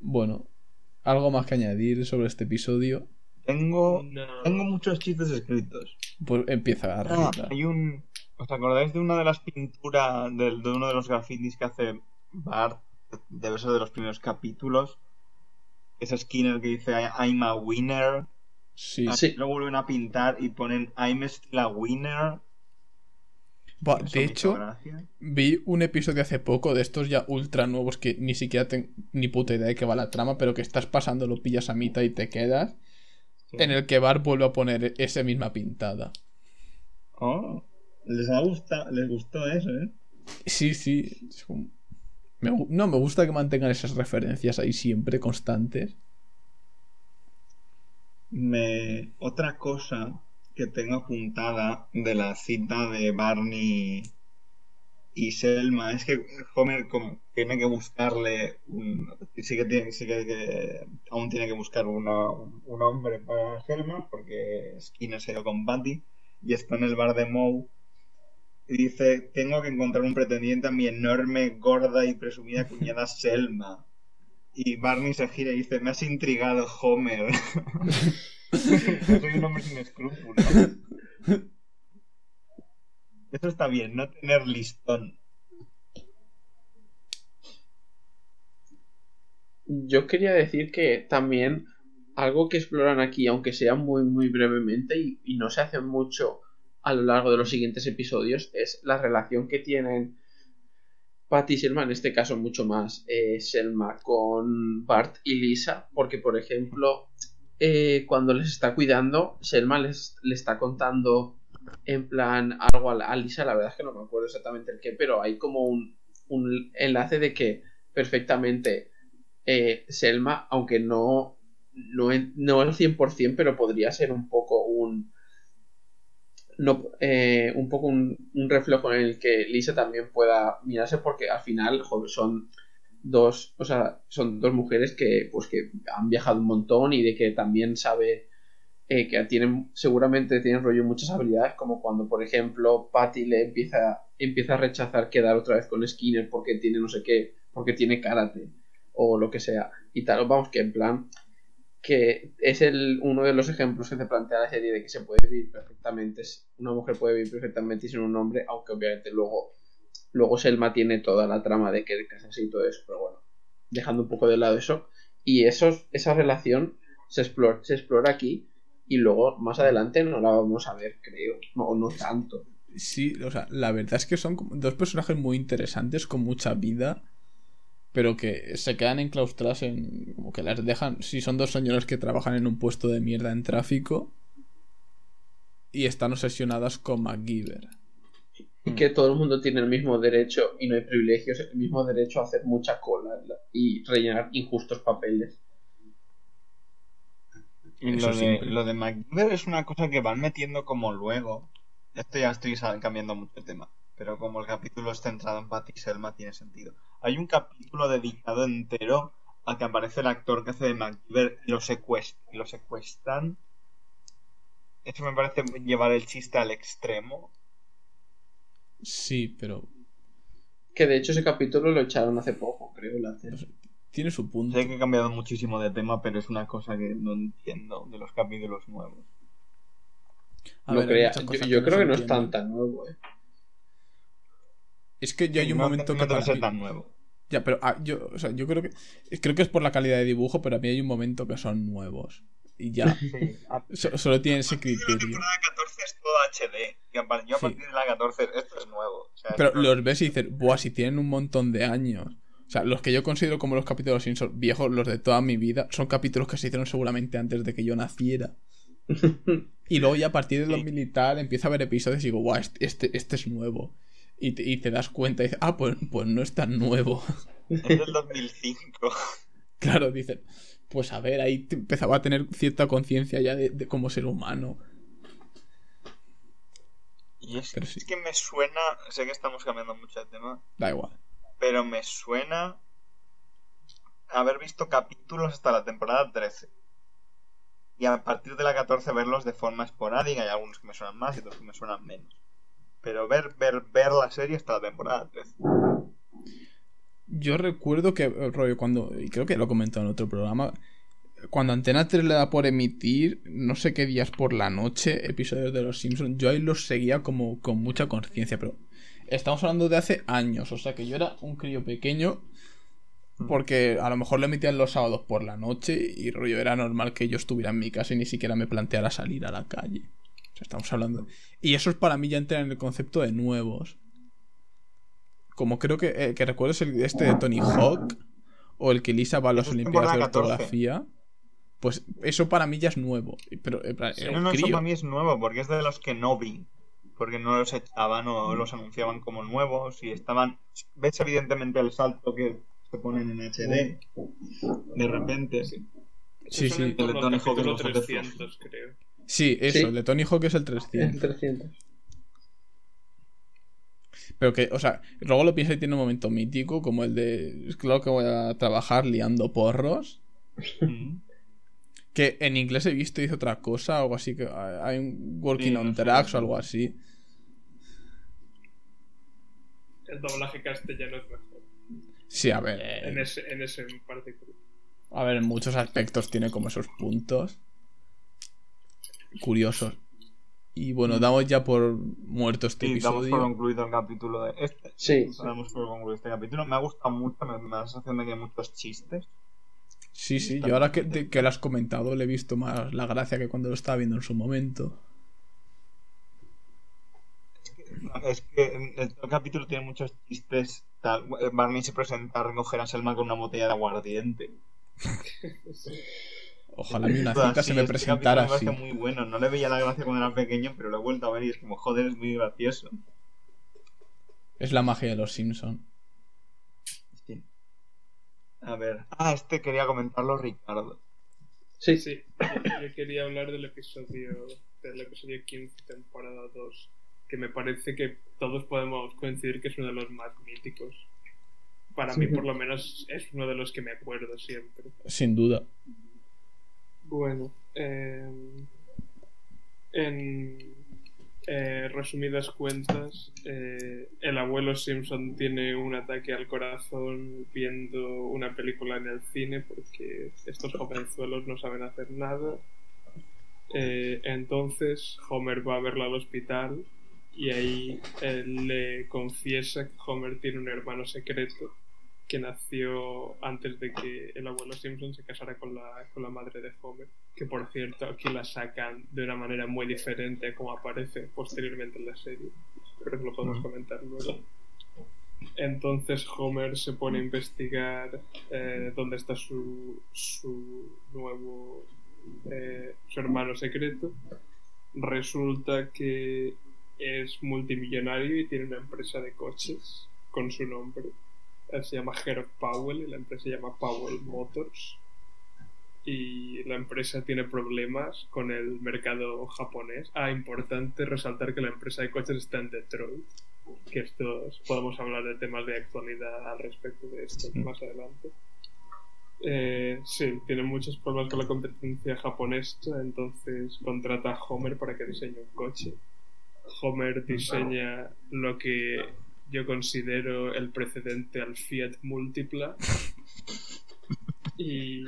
Bueno, algo más que añadir sobre este episodio. Tengo, No. tengo muchos chistes escritos. Pues empieza a Ah, hay un. ¿Os acordáis de una de las pinturas, de, de uno de los grafitis que hace Bart? Debe ser de los primeros capítulos. Ese Skinner que dice I'm a winner. Sí. Así Lo vuelven a pintar y ponen I'm still a winner. De hecho, gracia. vi un episodio hace poco de estos ya ultra nuevos que ni siquiera tengo ni puta idea de qué va la trama, pero que estás pasando, lo pillas a mitad y te quedas. En el que Bart vuelve a poner esa misma pintada. Oh, les ha gustado, les gustó eso, ¿eh? Sí, sí. me no, me gusta que mantengan esas referencias ahí siempre constantes. Me... Otra cosa que tengo apuntada de la cita de Barney y Selma es que Homer como tiene que buscarle un... sí que tiene sí que, que aún tiene que buscar una- un hombre para Selma porque Skinner se ha ido con Patty y está en el bar de Moe y dice tengo que encontrar un pretendiente a mi enorme gorda y presumida cuñada Selma Y Barney se gira y dice, me has intrigado, Homer. Soy un hombre sin escrúpulos. Eso está bien, no tener listón. Yo quería decir que también algo que exploran aquí, aunque sea muy, muy brevemente y, y no se hace mucho a lo largo de los siguientes episodios, es la relación que tienen Patty y Selma, en este caso mucho más eh, Selma con Bart y Lisa, porque por ejemplo, eh, cuando les está cuidando, Selma les, le está contando en plan algo a, la- Lisa, la verdad es que no me acuerdo exactamente el qué, pero hay como un, un enlace de que perfectamente eh, Selma, aunque no, no, no al 100%, pero podría ser un poco un, no, eh, un poco un, un reflejo en el que Lisa también pueda mirarse porque al final son dos o sea son dos mujeres que pues que han viajado un montón y de que también sabe eh, que tienen seguramente tienen rollo muchas habilidades como cuando por ejemplo Patty le empieza empieza a rechazar quedar otra vez con Skinner porque tiene no sé qué porque tiene karate o lo que sea. Y tal vamos que en plan que es el, uno de los ejemplos que te plantea la serie de que se puede vivir perfectamente, una mujer puede vivir perfectamente sin un hombre, aunque obviamente luego, luego Selma tiene toda la trama de que casarse y todo eso, pero bueno, dejando un poco de lado eso, y esos, esa relación se explora, se explora aquí y luego más adelante no la vamos a ver, creo, no, no tanto. Sí, o sea, la verdad es que son dos personajes muy interesantes, con mucha vida, pero que se quedan enclaustradas en. como que las dejan. Si son dos señoras que trabajan en un puesto de mierda en tráfico y están obsesionadas con MacGyver. Y que todo el mundo tiene el mismo derecho y no hay privilegios, el mismo derecho a hacer mucha cola y rellenar injustos papeles. Y Eso lo de, siempre. lo de MacGyver es una cosa que van metiendo como luego. Esto ya estoy cambiando mucho el tema. Pero como el capítulo es centrado en Patty y Selma, tiene sentido. Hay un capítulo dedicado entero a que aparece el actor que hace de MacGyver y lo, secuest- y lo secuestran. Eso me parece llevar el chiste al extremo. Sí, pero Que de hecho ese capítulo lo echaron hace poco, creo. La hace- tiene su punto. Sé que he cambiado muchísimo de tema, pero es una cosa que no entiendo de los capítulos nuevos. A no ver, crea- yo, yo no creo que no es tan tan nuevo, eh. Es que ya hay un No- momento no que para ser tan nuevo. Ya, pero ah, yo, o sea, yo creo que creo que es por la calidad de dibujo, pero a mí hay un momento que son nuevos y ya Sí, a- so- solo tienen ese La criterio. temporada 14 es todo HD. Y a par- yo a Sí. partir de la 14, esto es nuevo. O sea, Pero los ves y dices, buah, si tienen un montón de años. O sea, los que yo considero como los capítulos Simpson viejos, los de toda mi vida, son capítulos que se hicieron seguramente antes de que yo naciera. Y luego ya a partir de 2000 y tal empieza a ver episodios y digo, guau, este, este, este es nuevo. Y te, y te das cuenta y dices, ah, pues, pues no es tan nuevo. Es del 2005. claro, dicen, pues a ver, ahí te empezaba a tener cierta conciencia ya de, de como ser humano. Y es, sí. es que me suena. Sé que estamos cambiando mucho de tema. Da igual. Pero me suena haber visto capítulos hasta la temporada 13. Y a partir de la 14 verlos de forma esporádica. Hay algunos que me suenan más y otros que me suenan menos. Pero ver, ver, ver la serie hasta la temporada 13. Yo recuerdo que, eh, rollo, cuando, y creo que lo he comentado en otro programa, cuando Antena 3 le da por emitir, no sé qué días por la noche, episodios de Los Simpsons, yo ahí los seguía como con mucha conciencia, pero estamos hablando de hace años, o sea que yo era un crío pequeño, porque a lo mejor le emitían los sábados por la noche y rollo era normal que yo estuviera en mi casa y ni siquiera me planteara salir a la calle. O sea, estamos hablando. Y eso es para mí ya entra en el concepto de nuevos. Como creo que, eh, que recuerdo es el, este de Tony Hawk o el que Lisa va a las Olimpiadas de temporada 14. ortografía. Pues eso para mí ya es nuevo. Pero eh, era No, no, eso para mí es nuevo, porque es de los que no vi. Porque no los echaban o los anunciaban como nuevos y estaban. ¿Ves evidentemente el salto que se ponen en HD? De repente. Sí, sí. torno El al Tony Hawk es bastante 300, creo. Sí, eso, Sí. el de Tony Hawk es el 300. 300. Pero que, o sea, luego lo piensa y tiene un momento mítico, como el de. Es claro que voy a trabajar liando porros. Que en inglés he visto y dice otra cosa, algo así que hay un working Sí, on no sé. drugs o algo así. El doblaje castellano es mejor. Sí, a ver. eh, En ese, en ese particular. A ver, en muchos aspectos tiene como esos puntos curiosos. Y bueno, damos ya por muerto este Sí, damos por episodio. concluido el capítulo de este. Sí. Damos por concluido este capítulo. Me ha gustado mucho, me, me da la sensación de que hay muchos chistes. Sí, sí, yo ahora que, que lo has comentado le he visto más la gracia que cuando lo estaba viendo en su momento. Es que el, capítulo tiene muchos chistes. Tal. Barney se presenta a recoger a Selma con una botella de aguardiente. Ojalá mí una cita así, se me este presentara así. me parece muy bueno. No le veía la gracia cuando era pequeño, pero lo he vuelto a ver y es como, joder, es muy gracioso. Es la magia de los Simpsons. A ver. Ah, este quería comentarlo, Ricardo. Sí. Sí, yo, yo quería hablar del episodio, del episodio 15, temporada 2, que me parece que todos podemos coincidir que es uno de los más míticos. Para mí, por lo menos, es uno de los que me acuerdo siempre. Sin duda. Bueno, eh, en eh, resumidas cuentas, eh, el abuelo Simpson tiene un ataque al corazón viendo una película en el cine porque estos jovenzuelos no saben hacer nada. Eh, entonces Homer va a verlo al hospital y ahí él le confiesa que Homer tiene un hermano secreto que nació antes de que el abuelo Simpson se casara con la, con la madre de Homer, que por cierto aquí la sacan de una manera muy diferente a como aparece posteriormente en la serie, pero lo podemos comentar luego. Entonces Homer se pone a investigar eh, dónde está su, su nuevo eh, su hermano secreto. Resulta que es multimillonario y tiene una empresa de coches con su nombre. Él se llama Herb Powell y la empresa se llama Powell Motors. Y la empresa tiene problemas con el mercado japonés. Ah, importante resaltar que la empresa de coches está en Detroit. Que estos podemos hablar de temas de actualidad al respecto de esto más adelante. Eh, sí, tiene muchos problemas con la competencia japonesa, entonces contrata a Homer para que diseñe un coche. Homer diseña lo que yo considero el precedente al Fiat Multipla. Y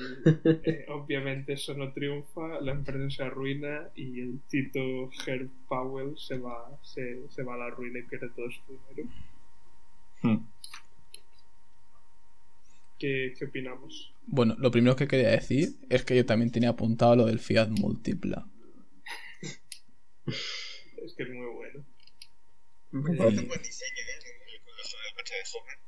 eh, obviamente eso no triunfa, la empresa se arruina y el tito Herb Powell se va, se, se va a la ruina y pierde todo su dinero. ¿Qué, qué opinamos? Bueno, lo primero que quería decir es que yo también tenía apuntado lo del Fiat Múltipla. Es que es muy bueno. Me parece un buen diseño, ¿eh? Coche de Homer.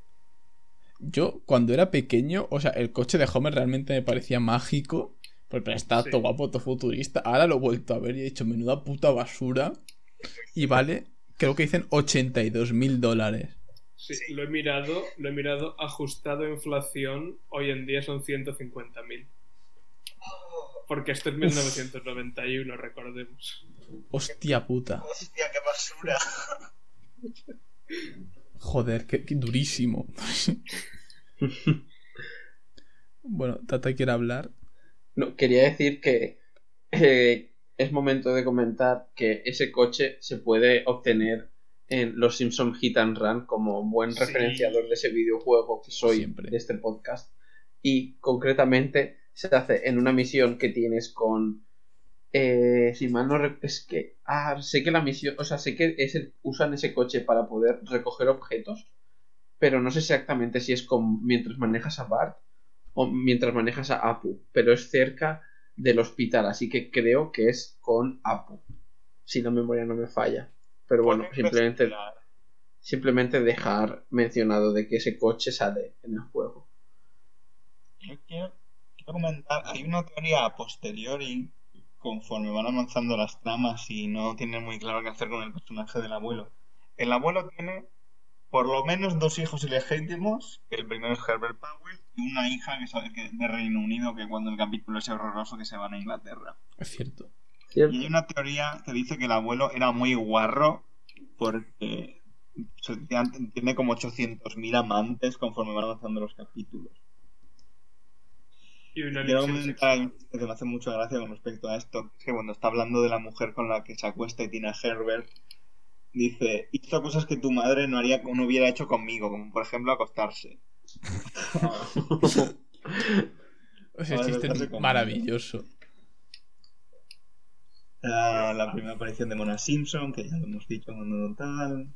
Yo, cuando era pequeño, o sea, el coche de Homer realmente me parecía mágico. Porque Sí. todo guapo, todo futurista. Ahora lo he vuelto a ver y he dicho, menuda puta basura. Y vale, creo que dicen 82 mil dólares. Sí, lo he mirado, lo he mirado ajustado a inflación, hoy en día son 150.000. Porque esto es 1991, recordemos. Hostia puta. Hostia, qué basura. Joder, qué, qué durísimo. bueno, Tata quiere hablar. No, quería decir que eh, es momento de comentar que ese coche se puede obtener en los Simpson Hit and Run como buen Sí. referenciador de ese videojuego que soy Siempre. de este podcast. Y concretamente se hace en una misión que tienes con. Eh, si mal no es que. Ah, sé que la misión. O sea, sé que es el- usan ese coche para poder recoger objetos. Pero no sé exactamente si es con, mientras manejas a Bart o mientras manejas a Apu, pero es cerca del hospital, así que creo que es con Apu, si la memoria no me falla. Pero bueno, simplemente, simplemente dejar mencionado de que ese coche sale en el juego. Yo quiero, quiero comentar, hay una teoría a posteriori, conforme van avanzando las tramas y no tienen muy claro qué hacer con el personaje del abuelo. El abuelo tiene por lo menos dos hijos ilegítimos, el primero es Herbert Powell, y una hija que es que- de Reino Unido, que cuando el capítulo es horroroso que se van a Inglaterra. Es cierto. Y hay una teoría que dice que el abuelo era muy guarro porque tiene como 800.000 amantes conforme van avanzando los capítulos. Y una Quiero comentar que me hace mucha gracia con respecto a esto. Es que cuando está hablando de la mujer con la que se acuesta y tiene a Herbert, dice: Hizo cosas que tu madre no, haría, no hubiera hecho conmigo, como por ejemplo acostarse. Ese chiste es maravilloso. La, la primera aparición de Mona Simpson, que ya lo hemos dicho cuando tal.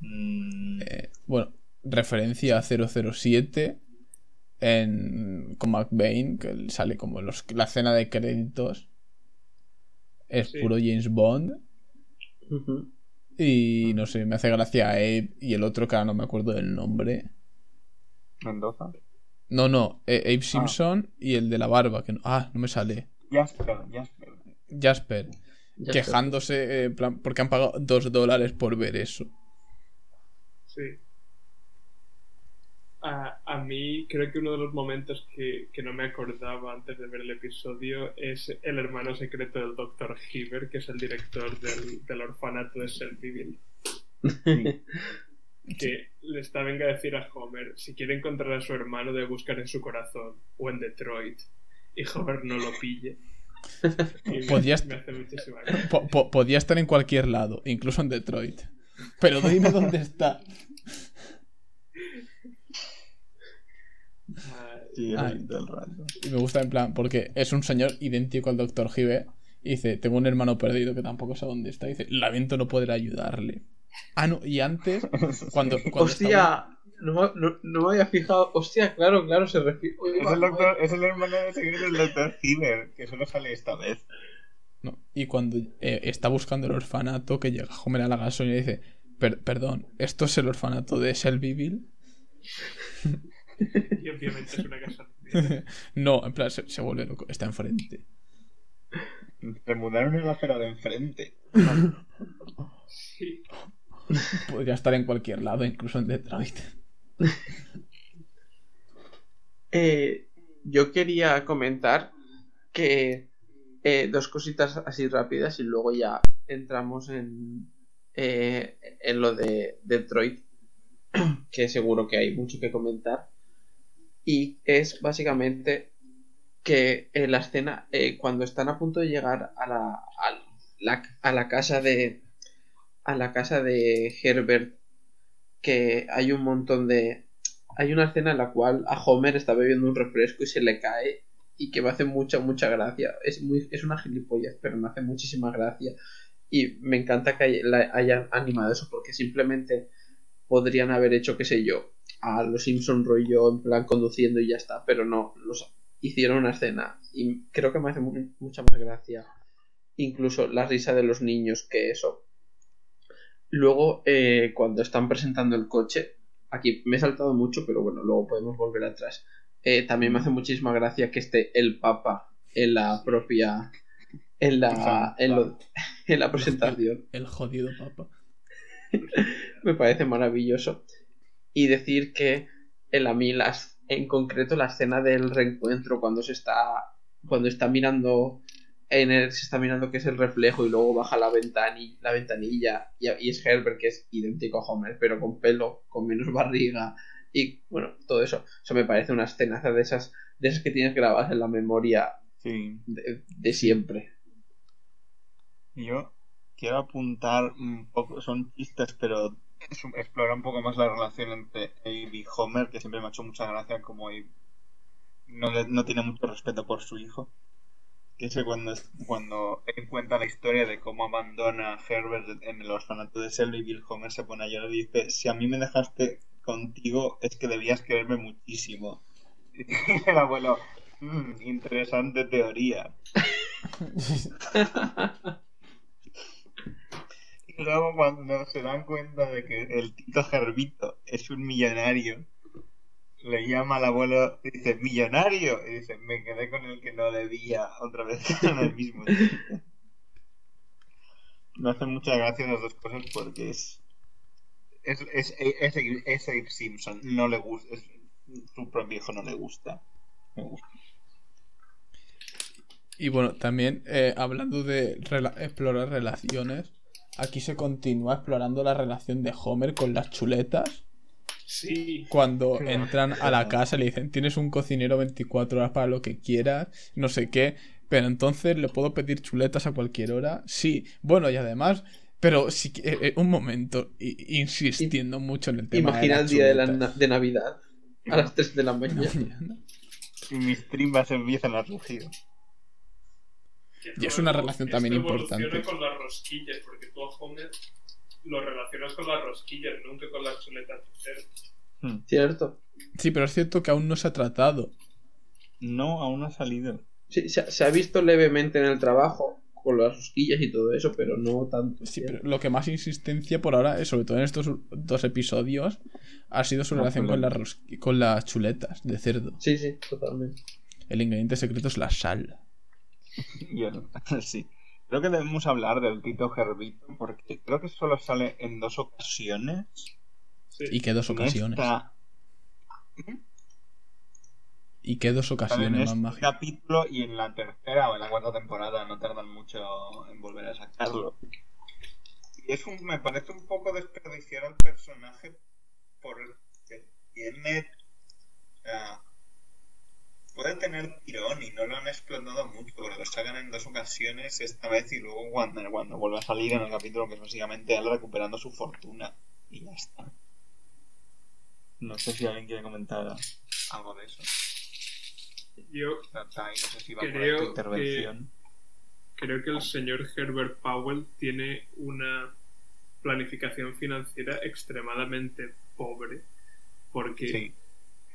Mm, Eh, bueno, referencia a 007 en, con McBain, que sale como los, la escena de créditos. Es Sí. puro James Bond. Y no sé, me hace gracia Abe y el otro que ahora no me acuerdo del nombre. Mendoza. No, no, eh, Abe Simpson y el de la barba. Que no- ah, no me sale. Jasper, Jasper. Jasper. Ya quejándose eh, plan, porque han pagado dos dólares por ver eso. Sí. A, a mí creo que uno de los momentos que, que no me acordaba antes de ver el episodio es el hermano secreto del Dr. Hiver, que es el director del, del orfanato de Shelbyville. que le está venga a decir a Homer si quiere encontrar a su hermano debe buscar en su corazón o en Detroit y Homer no lo pille me, Podías- me hace. Po- po- podía estar en cualquier lado, incluso en Detroit. Pero dime dónde está. Rato. Y me gusta en plan, porque es un señor idéntico al Dr. Hive. Y dice, tengo un hermano perdido que tampoco sé dónde está. Y dice, lamento no poder ayudarle. Ah, no, y antes, cuando... cuando Hostia, no, me- no- no me había fijado. Hostia, claro, claro, se refiere. Uy, Es el, va. doctor, es el hermano de secreto del Dr. Hiver, que solo sale esta vez. No, y cuando eh, está buscando el orfanato, que llega Homer a la gasolina y dice, "Per- perdón, ¿esto es el orfanato de Shelbyville? y obviamente es una casa no, en plan, se, se vuelve loco, está enfrente. Se mudaron en la acera de enfrente. sí. Podría estar en cualquier lado, incluso en Detroit. Eh, yo quería comentar que eh, dos cositas así rápidas y luego ya entramos en, eh, en lo de Detroit, que seguro que hay mucho que comentar. Y es básicamente que en la escena, eh, cuando están a punto de llegar a la, a la, a la casa de a la casa de Herbert, que hay un montón de, hay una escena en la cual a Homer está bebiendo un refresco y se le cae y que me hace mucha, mucha gracia. Es, muy, es una gilipollas, pero me hace muchísima gracia. Y me encanta que la- hayan animado eso porque simplemente podrían haber hecho, qué sé yo, a los Simpson rollo en plan conduciendo y ya está, pero no, los hicieron una escena y creo que me hace mu- mucha más gracia. Incluso la risa de los niños que eso. Luego, eh, cuando están presentando el coche, aquí me he saltado mucho, pero bueno, luego podemos volver atrás. Eh, también me hace muchísima gracia que esté el Papa en la propia. En la, en, lo- en la presentación. El jodido papa. Me parece maravilloso. Y decir que en a mí las, en concreto la escena del reencuentro cuando se está cuando está mirando en el, se está mirando que es el reflejo y luego baja la ventanilla, la ventanilla y, y es Herbert que es idéntico a Homer pero con pelo, con menos barriga y bueno, todo eso. Eso me parece una escena de esas de esas que tienes grabadas en la memoria Sí. de, de siempre. Yo quiero apuntar un poco, son chistes, pero explorar un poco más la relación entre Abe y Homer, que siempre me ha hecho mucha gracia como Abe no, le- no tiene mucho respeto por su hijo. Que es cuando, cuando él cuenta la historia de cómo abandona a Herbert en el orfanato de Shelbyville, Homer se pone a llorar y dice, si a mí me dejaste contigo es que debías quererme muchísimo. Y el abuelo, "Mm, interesante teoría. Y luego cuando se dan cuenta de que el Tito Gervito es un millonario, le llama al abuelo y dice, millonario, y dice, me quedé con el que no debía, otra vez con el mismo. Me hacen mucha gracia las dos cosas porque es es, es, es, es Abe Simpson, no le gusta, su propio hijo no le gusta. Y bueno, también eh, hablando de explorar relaciones, aquí se continúa explorando la relación de Homer con las chuletas. Sí. Cuando entran a la casa le dicen, tienes un cocinero 24 horas para lo que quieras, no sé qué, pero entonces le puedo pedir chuletas a cualquier hora. Sí, bueno, y además, pero sí, eh, eh, un momento, insistiendo mucho en el tema. Imagina de el las día de, la na- de Navidad a las 3 de la mañana. y mis tripas empiezan a rugir. Y es una relación también importante. con las rosquillas, porque tú a Homer lo relacionas con las rosquillas, nunca con las chuletas de cerdo. ¿Cierto? Sí, pero es cierto que aún no se ha tratado. No, aún no ha salido. Sí, se, ha- se ha visto levemente en el trabajo con las rosquillas y todo eso, pero no tanto. Sí, pero lo que más insistencia por ahora, eh, sobre todo en estos dos episodios, ha sido su La relación con, chuleta. las con las chuletas de cerdo. Sí, sí, totalmente. El ingrediente secreto es la sal. Yo no. sí. Creo que debemos hablar del Tito Gerbito porque creo que solo sale en dos ocasiones. ¿Y qué dos En ocasiones? esta- ¿Y qué dos en ocasiones más este capítulo y en la tercera o en la cuarta temporada no tardan mucho en volver a sacarlo. Y es un, me parece un poco desperdiciar al personaje porque tiene. o sea, puede tener tirón y no lo han explotado mucho, porque lo sacan en dos ocasiones esta vez y luego cuando, cuando vuelve a salir en el capítulo que es básicamente él recuperando su fortuna y ya está. No sé si alguien quiere comentar algo de eso. Yo Tai, no sé si va por ahí tu creo que, intervención. creo que el señor Herbert Powell tiene una planificación financiera extremadamente pobre, porque, Sí.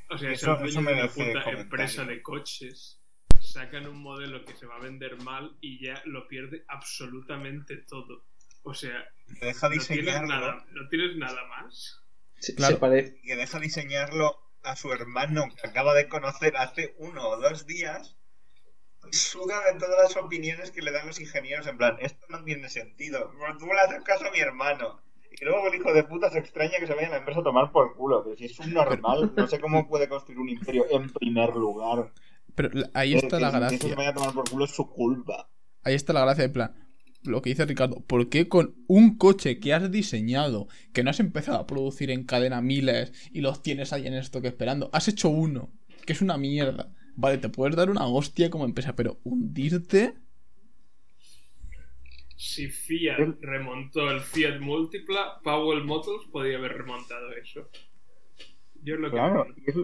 O sea, es Eso- el dueño eso de una merece puta comentario. empresa de coches, sacan un modelo que se va a vender mal y ya lo pierde absolutamente todo. O sea, deja no tienes diseñarlo. nada, no tienes nada más. Claro. se parece. que deja diseñarlo a su hermano que acaba de conocer hace uno o dos días, suda de todas las opiniones que le dan los ingenieros, en plan, esto no tiene sentido, tú le haces caso a mi hermano. Y luego el hijo de puta se extraña que se vaya a la empresa a tomar por culo, pero si es un normal, no sé cómo puede construir un imperio en primer lugar. Pero ahí Eh, está que la gracia. se vaya a tomar por culo es su culpa. Ahí está la gracia de plan. Lo que dice Ricardo, ¿por qué con un coche que has diseñado, que no has empezado a producir en cadena miles y los tienes ahí en stock esperando, has hecho uno, que es una mierda? Vale, te puedes dar una hostia como empresa, pero hundirte. Si Fiat remontó el Fiat Multipla, Powell Motors podía haber remontado eso. Yo es lo que Claro, opino. y, es-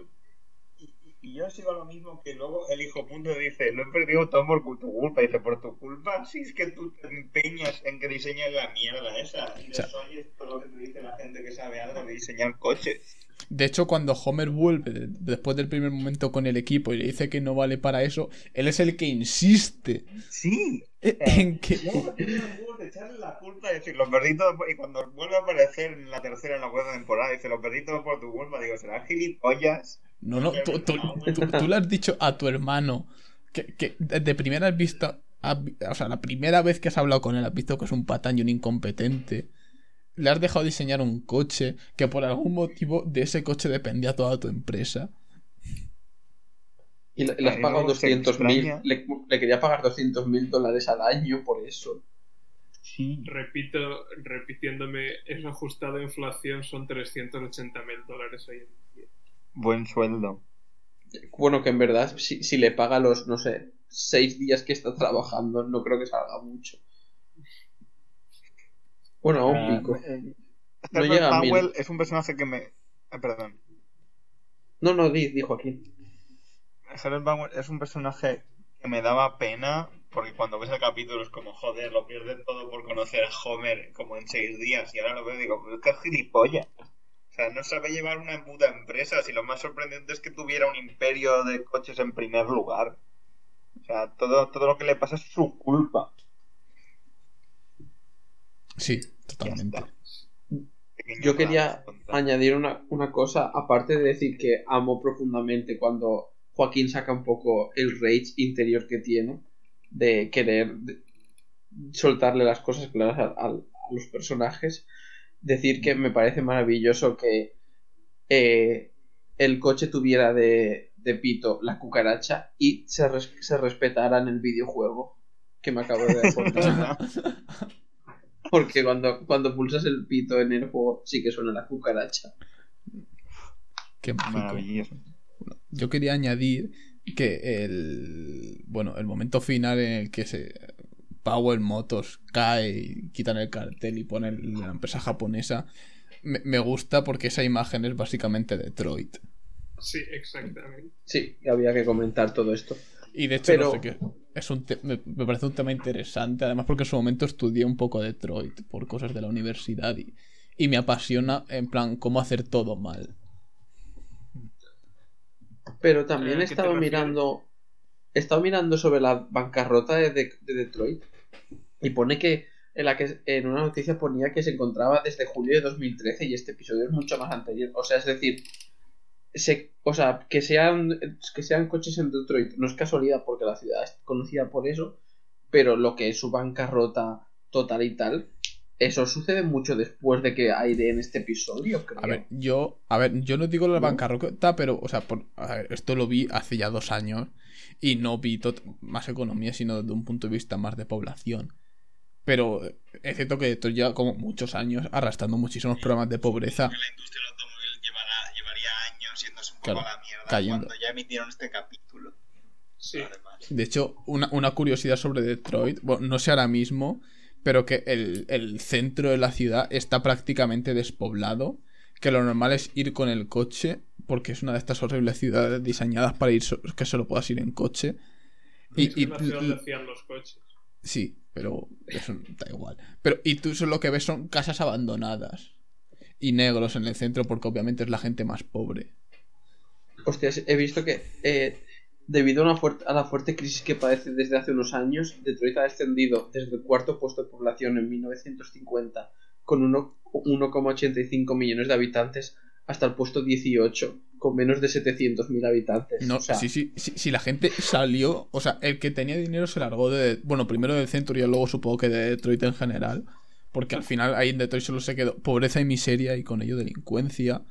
y- y yo sigo lo mismo que luego el hijo punto dice, lo he perdido todo por tu culpa. Dice, por tu culpa, si es que tú te empeñas en que diseñes la mierda esa. Y O sea- eso es todo lo que te dice la gente que sabe algo de diseñar coches. De hecho, cuando Homer vuelve de- después del primer momento con el equipo y le dice que no vale para eso, él es el que insiste Sí. en que. Tiene los huevos de echarle la culpa y decir, lo perdí todo por-". Y cuando vuelve a aparecer en la tercera, en la cuarta temporada, dice, lo perdí todo por tu culpa. Digo, ¿será gilipollas? No, no, tú, tú- tú- tú le has dicho a tu hermano que, que de primera has visto. has o sea, la primera vez que has hablado con él, has visto que es un patán y un incompetente. Le has dejado diseñar un coche que por algún motivo de ese coche dependía toda tu empresa. Y le, le has pagado luego se 200 mil. extraña. Le, le quería pagar 200 mil dólares al año por eso. Sí. Repito, repitiéndome, eso ajustado a inflación son 380 mil dólares hoy en día. Buen sueldo. Bueno, que en verdad, si, si le paga los, no sé, 6 días que está trabajando, no creo que salga mucho. Bueno, Ah, pico. eh, No Herbert llega a mil. Powell es un personaje que me... ah, perdón. No, no, di, dijo aquí. Herbert Powell es un personaje que me daba pena porque cuando ves el capítulo es como, joder, lo pierde todo por conocer a Homer como en seis días y ahora lo veo y digo, qué gilipollas. O sea, no sabe llevar una puta empresa si lo más sorprendente es que tuviera un imperio de coches en primer lugar. O sea, todo, todo lo que le pasa es su culpa. Sí, totalmente. Yo quería añadir una, una cosa, aparte de decir que amo profundamente cuando Joaquín saca un poco el rage interior que tiene de querer soltarle las cosas claras a, a- a los personajes, decir que me parece maravilloso que eh, el coche tuviera de, de pito la cucaracha y se, res- se respetara en el videojuego que me acabo de acordar. Porque cuando, cuando pulsas el pito en el juego sí que suena la cucaracha. Qué. Maravilloso. Yo quería añadir que el bueno, el momento final en el que se Power Motos cae y quitan el cartel y ponen la empresa japonesa me, me gusta porque esa imagen es básicamente Detroit. Sí, exactamente. Sí, había que comentar todo esto. Y de hecho, Pero- no sé qué. Es un te- me, me parece un tema interesante. Además, porque en su momento estudié un poco Detroit por cosas de la universidad y, y me apasiona, en plan, cómo hacer todo mal. Pero también ¿A he te estado mirando. He estado mirando sobre la bancarrota de, de- de Detroit. Y pone que en la que en una noticia ponía que se encontraba desde julio de 2013 y este episodio es mucho más anterior. O sea, es decir, se, o sea, que sean que sean coches en Detroit no es casualidad porque la ciudad es conocida por eso, pero lo que es su bancarrota total y tal, eso sucede mucho después de que aire en este episodio, creo. A ver, yo, a ver, yo no digo la ¿No? bancarrota, pero, o sea, por, a ver, esto lo vi hace ya dos años y no vi tot- más economía, sino desde un punto de vista más de población. Pero eh, es cierto que esto ya como muchos años arrastrando muchísimos problemas de pobreza. La industria años yéndose un poco Claro, a la mierda cayendo. cuando ya emitieron este capítulo. Sí. Además. De hecho, una, una curiosidad sobre Detroit, bueno, no sé ahora mismo, pero que el, el centro de la ciudad está prácticamente despoblado, que lo normal es ir con el coche, porque es una de estas horribles ciudades diseñadas para ir so- que solo puedas ir en coche. Y, Es y- los coches. sí, pero eso da igual. Pero y tú eso lo que ves son casas abandonadas y negros en el centro, porque obviamente es la gente más pobre. Hostias, he visto que eh, debido a, una fuerte, a la fuerte crisis que padece desde hace unos años, Detroit ha descendido desde el cuarto puesto de población en 1950 con uno- 1,85 millones de habitantes hasta el puesto 18 con menos de 700.000 habitantes. No, O sea, sí, sí, sí, si la gente salió, o sea, el que tenía dinero se largó de, bueno, primero del centro y luego supongo que de Detroit en general, porque al final ahí en Detroit solo se quedó pobreza y miseria y con ello delincuencia,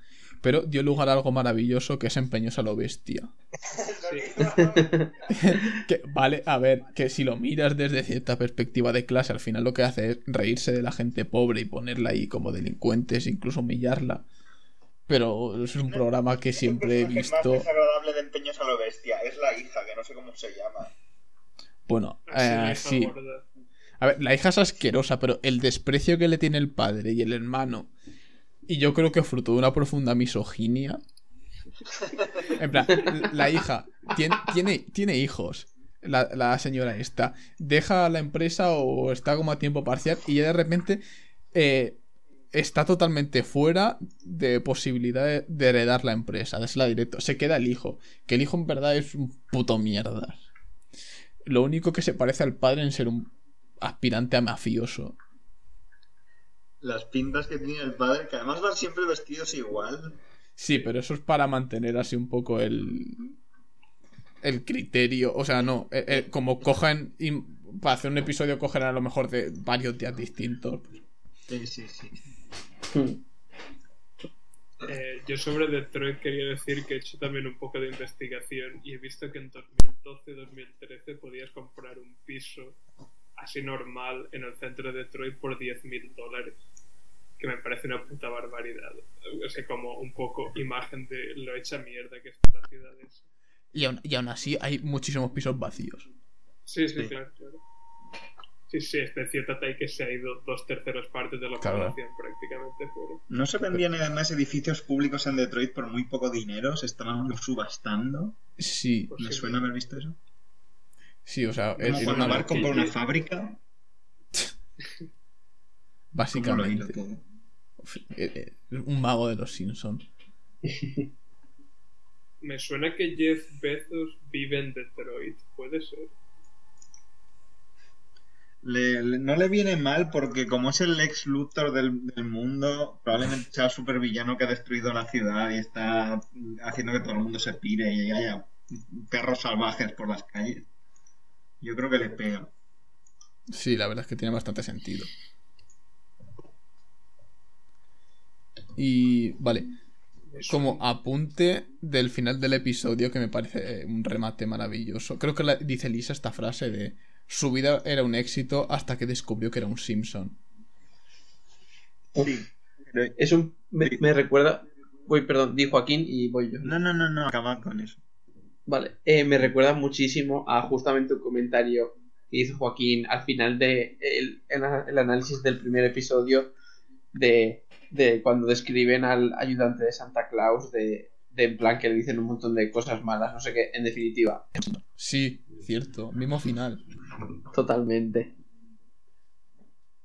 pero dio lugar a algo maravilloso que es empeños a lo bestia. que, vale, a ver, que si lo miras desde cierta perspectiva de clase, al final lo que hace es reírse de la gente pobre y ponerla ahí como delincuentes, incluso humillarla. Pero es un programa que siempre he El visto. más desagradable de Empeños a lo Bestia es la hija, que no sé cómo se llama. Bueno, eh, sí. gorda. A ver, la hija es asquerosa, pero el desprecio que le tiene el padre y el hermano, y yo creo que fruto de una profunda misoginia. En plan, la hija tiene, tiene, tiene hijos, la, la señora esta, deja la empresa o está como a tiempo parcial y ya de repente eh, está totalmente fuera de posibilidad de, de heredar la empresa, dársela directo. Se queda el hijo, que el hijo en verdad es un puto mierda. Lo único que se parece al padre en ser un aspirante a mafioso. Las pintas que tiene el padre, que además van siempre vestidos igual. Sí, pero eso es para mantener así un poco el. El criterio. O sea, no. eh, eh, como cogen. para hacer un episodio cogen a lo mejor de varios días distintos. Sí, sí, sí. hmm. Eh, yo sobre Detroit quería decir que he hecho también un poco de investigación y he visto que en 2012-2013 podías comprar un piso así normal en el centro de Detroit por 10.000 dólares. Que me parece una puta barbaridad. O sea, como un poco imagen de lo hecha mierda que está la ciudad esa. Y aún, y aún así hay muchísimos pisos vacíos. Sí, sí, Sí. claro, claro. Sí, sí, es de cierta talla que se ha ido dos terceras partes de la Claro. población prácticamente fuera. ¿No se vendían además edificios públicos en Detroit por muy poco dinero? ¿Se estaban subastando? Sí, Pues ¿Me sí. suena haber visto eso? sí, o sea, Como es cuando una Mark compró una fábrica. ¿Cómo lo Básicamente. Un mago de los Simpsons. Me suena que Jeff Bezos vive en Detroit, puede ser. Le- le- no le viene mal porque como es el ex Luthor del, del mundo, probablemente sea el supervillano que ha destruido la ciudad y está haciendo que todo el mundo se pire y haya perros salvajes por las calles. Yo creo que le pega. Sí, la verdad es que tiene bastante sentido. Y vale, como apunte del final del episodio que me parece un remate maravilloso. Creo que la- dice Lisa esta frase de su vida era un éxito hasta que descubrió que era un Simpson. Sí. Pero- Es un. Me, me recuerda. Voy, perdón, di Joaquín y voy yo. No, no, no, no, acaba con eso. Vale, eh, me recuerda muchísimo a justamente un comentario que hizo Joaquín al final de el, el- el análisis del primer episodio de, de cuando describen al ayudante de Santa Claus de, De en plan que le dicen un montón de cosas malas, no sé qué, en definitiva. Sí, cierto. Mismo final. Totalmente.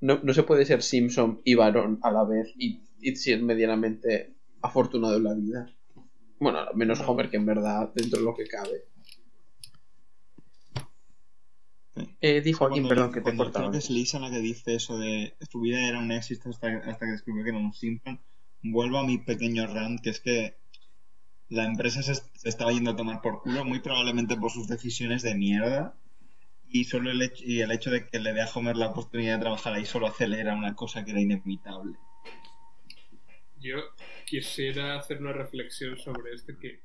No, no se puede ser Simpson y varón a la vez y, y ser medianamente afortunado en la vida. Bueno, menos Homer, que en verdad, dentro de lo que cabe. Eh, dijo Cuando- perdón, que te cuando cortaba. Creo que es Lisa la que dice eso de su vida era un éxito hasta, hasta que descubrió que era un Simpson. Vuelvo a mi pequeño rant, que es que la empresa se, se estaba yendo a tomar por culo, muy probablemente por sus decisiones de mierda. Y solo el hecho, y el hecho de que le dé a Homer la oportunidad de trabajar ahí solo acelera una cosa que era inevitable. Yo quisiera hacer una reflexión sobre esto que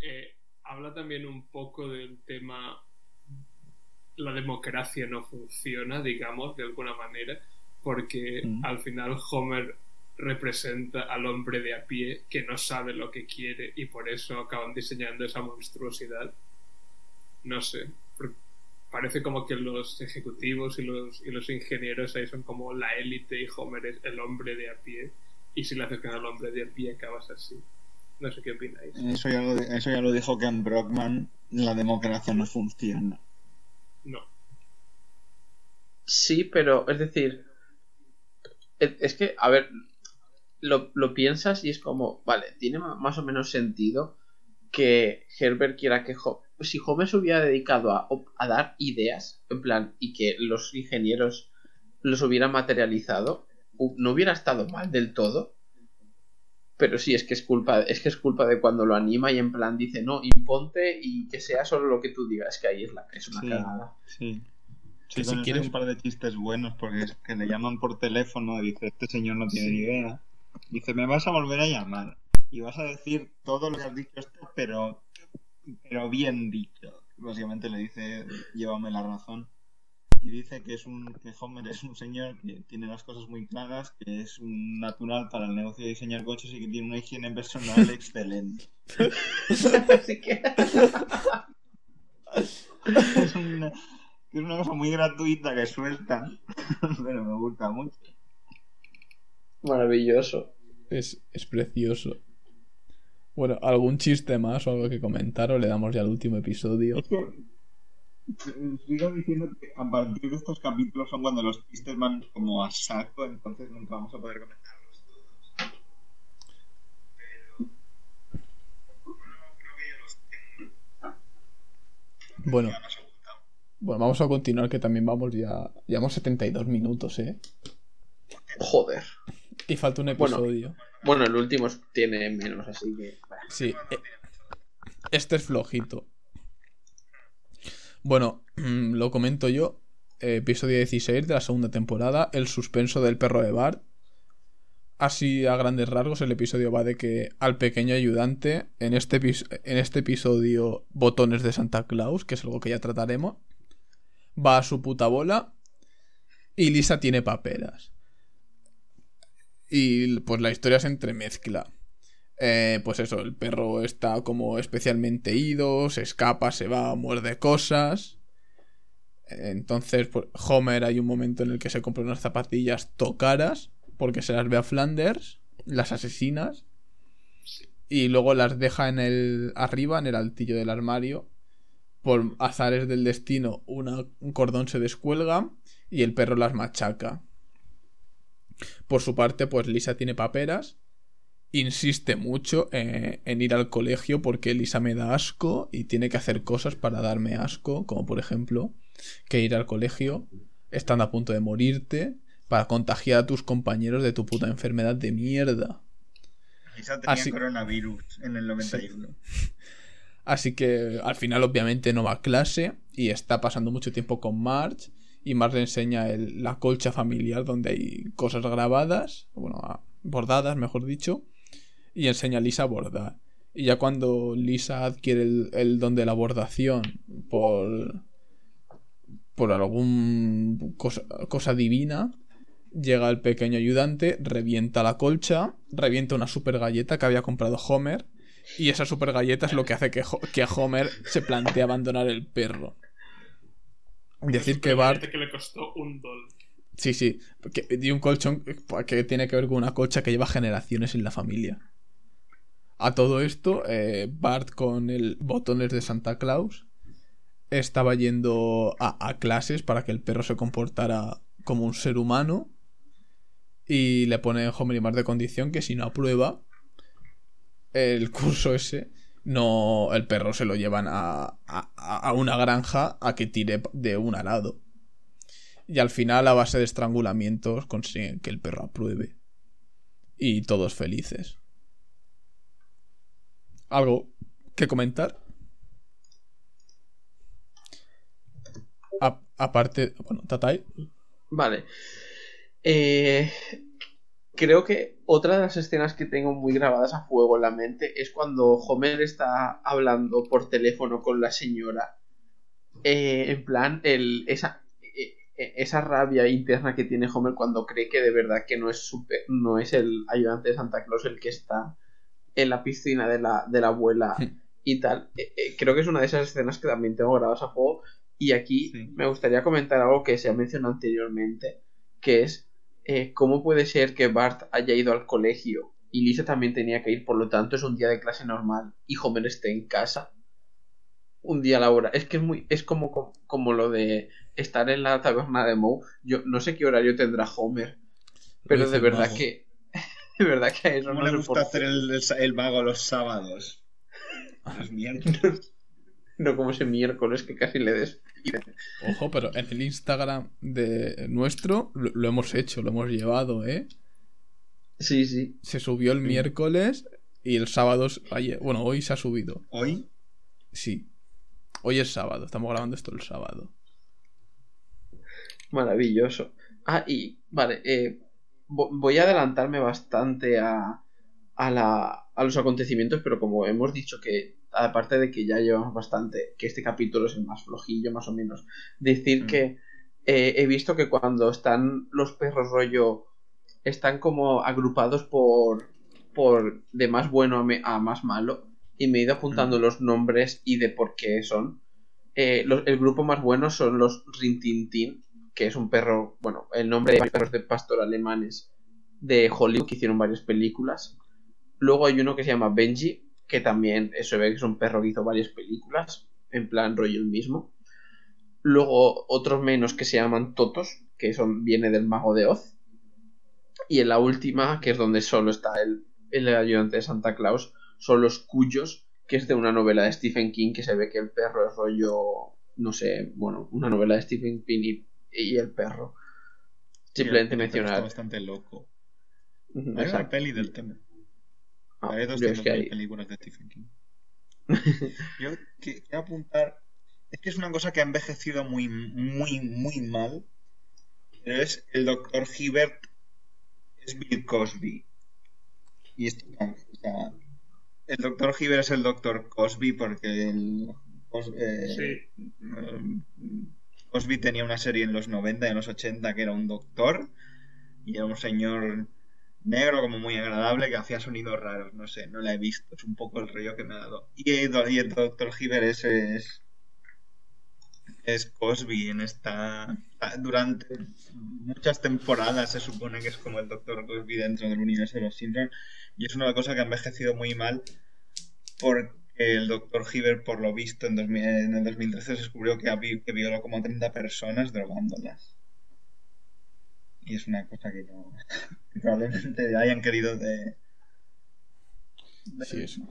eh, habla también un poco del tema la democracia no funciona, digamos, de alguna manera, porque Mm. al final Homer representa al hombre de a pie que no sabe lo que quiere y por eso acaban diseñando esa monstruosidad. No sé, parece como que los ejecutivos y los, y los ingenieros ahí son como la élite y Homer es el hombre de a pie y si le haces caso al hombre de a pie acabas así. No sé qué opináis. Eso ya lo, eso ya lo dijo Ken Brockman, la democracia no funciona. No. Sí, pero es decir, es, que, a ver, lo, lo piensas y es como, vale, tiene más o menos sentido que Herbert quiera que Ho- si se hubiera dedicado a, a dar ideas, en plan, y que los ingenieros los hubieran materializado, no hubiera estado mal del todo. Pero sí, es que es culpa, es que es culpa de cuando lo anima y en plan dice, no, imponte y que sea solo lo que tú digas, que ahí es la es una Sí. cagada. Sí. Si quieres- un par de chistes buenos porque es que le llaman por teléfono y dice, este señor no tiene ni idea. Dice, me vas a volver a llamar y vas a decir todo lo que has dicho esto, pero, pero bien dicho. Básicamente le dice, llévame la razón. Y dice que es un que Homer es un señor que tiene las cosas muy claras, que es un natural para el negocio de diseñar coches y que tiene una higiene personal excelente. Así que... es una, es una cosa muy gratuita que suelta, pero me gusta mucho. Maravilloso. Es, es precioso. Bueno, ¿algún chiste más o algo que comentar o le damos ya al último episodio? Es que sigo diciendo que a partir de estos capítulos son cuando los chistes van como a saco, entonces nunca vamos a poder comentarlos todos. Bueno, bueno, vamos a continuar que también vamos ya... Llevamos 72 minutos, ¿eh? Joder. Y falta un Bueno. episodio. Bueno, el último tiene menos, así que. Sí. eh, Este es flojito. Bueno, lo comento yo. Episodio 16 de la segunda temporada. El suspenso del perro de Bart. Así a grandes rasgos, el episodio va de que al pequeño ayudante, en este, en este episodio, botones de Santa Claus, que es algo que ya trataremos, va a su puta bola y Lisa tiene paperas. Y pues la historia se entremezcla. Eh, pues eso, el perro está como especialmente ido, se escapa, se va, muerde cosas. Entonces, pues, Homer hay un momento en el que se compra unas zapatillas tocaras, porque se las ve a Flanders, las asesinas, y luego las deja en el arriba, en el altillo del armario. Por azares del destino, un cordón se descuelga y el perro las machaca. Por su parte, pues Lisa tiene paperas insiste mucho eh, en ir al colegio porque Lisa me da asco y tiene que hacer cosas para darme asco, como por ejemplo que ir al colegio estando a punto de morirte para contagiar a tus compañeros de tu puta enfermedad de mierda. Lisa tenía Así- coronavirus en el 91. Así que al final obviamente no va a clase y está pasando mucho tiempo con Marge y Marge le enseña el- la colcha familiar donde hay cosas grabadas, bueno, bordadas mejor dicho, y enseña a Lisa a bordar. Y ya cuando Lisa adquiere el, el don de la bordación por por algún cosa, cosa divina, llega el pequeño ayudante, revienta la colcha, revienta una super galleta que había comprado Homer y esa super galleta es lo que hace que, que a Homer se plantee abandonar el perro. Decir que Bart... que le costó un dólar. Sí, sí. Que, y un colchón que tiene que ver con una colcha que lleva generaciones en la familia. A todo esto, eh, Bart con el botones de Santa Claus estaba yendo a, clases para que el perro se comportara como un ser humano y le pone Homer y Bart de condición que si no aprueba el curso ese, no el perro se lo llevan a, a, a una granja a que tire de un arado. Y al final, a base de estrangulamientos, consiguen que el perro apruebe. Y todos felices. ¿Algo que comentar? Aparte, bueno, Tatai. Vale. Eh, creo que otra de las escenas que tengo muy grabadas a fuego en la mente es cuando Homer está hablando por teléfono con la señora. Eh, en plan, el, esa, eh, eh, esa rabia interna que tiene Homer cuando cree que de verdad que no es, su pe- no es el ayudante de Santa Claus el que está en la piscina de la, de la abuela y tal. Eh, eh, creo que es una de esas escenas que también tengo grabadas a fuego. Y aquí me gustaría comentar algo que se ha mencionado anteriormente, que es eh, cómo puede ser que Bart haya ido al colegio y Lisa también tenía que ir, por lo tanto es un día de clase normal y Homer esté en casa. Un día laboral. Es que es muy, es como, como, como lo de estar en la taberna de Moe. Yo no sé qué horario tendrá Homer, pero de verdad que, de verdad que a eso ¿Cómo no le gusta hacer el, el, el vago los sábados? Los miércoles. No como ese miércoles que casi le des. Ojo, pero en el Instagram de nuestro lo, lo hemos hecho, lo hemos llevado, ¿eh? Sí, sí. Se subió el miércoles y el sábado. ayer- bueno, hoy se ha subido. ¿Hoy? Sí. Hoy es sábado, estamos grabando esto el sábado. Maravilloso. Ah, y vale, eh, voy a adelantarme bastante a, a, la, a los acontecimientos, pero como hemos dicho que, aparte de que ya llevamos bastante, que este capítulo es el más flojillo, más o menos, decir que eh, he visto que cuando están los perros rollo, están como agrupados por, por de más bueno a, me- a más malo, y me he ido apuntando los nombres y de por qué son. Eh, los- el grupo más bueno son los Rintintín, que es un perro, bueno, el nombre de perros de pastor alemanes de Hollywood que hicieron varias películas. Luego hay uno que se llama Benji, que también se ve que es un perro que hizo varias películas, en plan rollo el mismo. Luego otros menos que se llaman Totos, que son viene del mago de Oz. Y en la última, que es donde solo está el, el ayudante de Santa Claus, son los Cuyos, que es de una novela de Stephen King, que se ve que el perro es rollo, no sé, bueno, una novela de Stephen King y, y el perro. Simplemente el perro Está mencionar. bastante loco. Hay una peli del tema. Ah, Hay es 200 que hay- películas de Stephen King. Yo quiero apuntar. Es que es una cosa que ha envejecido muy, muy, muy mal. Pero es el Dr. Hibbert. Es Bill Cosby. Y esto, o sea, el Dr. Hibbert es el Dr. Cosby porque el. Eh, eh, Cosby tenía una serie en los 90 y en los 80 que era un doctor. Y era un señor negro como muy agradable que hacía sonidos raros, no sé, no la he visto, es un poco el rollo que me ha dado. Y, el- Dr. Hibbert es, es Cosby en esta durante muchas temporadas se supone que es como el Dr. Cosby dentro del universo de los Simpsons y es una cosa que ha envejecido muy mal porque el Dr. Hibbert por lo visto en, 2000 en el 2013 se descubrió que, habi- que violó como a 30 personas drogándolas y es una cosa que no que probablemente hayan querido de, de Sí, eso.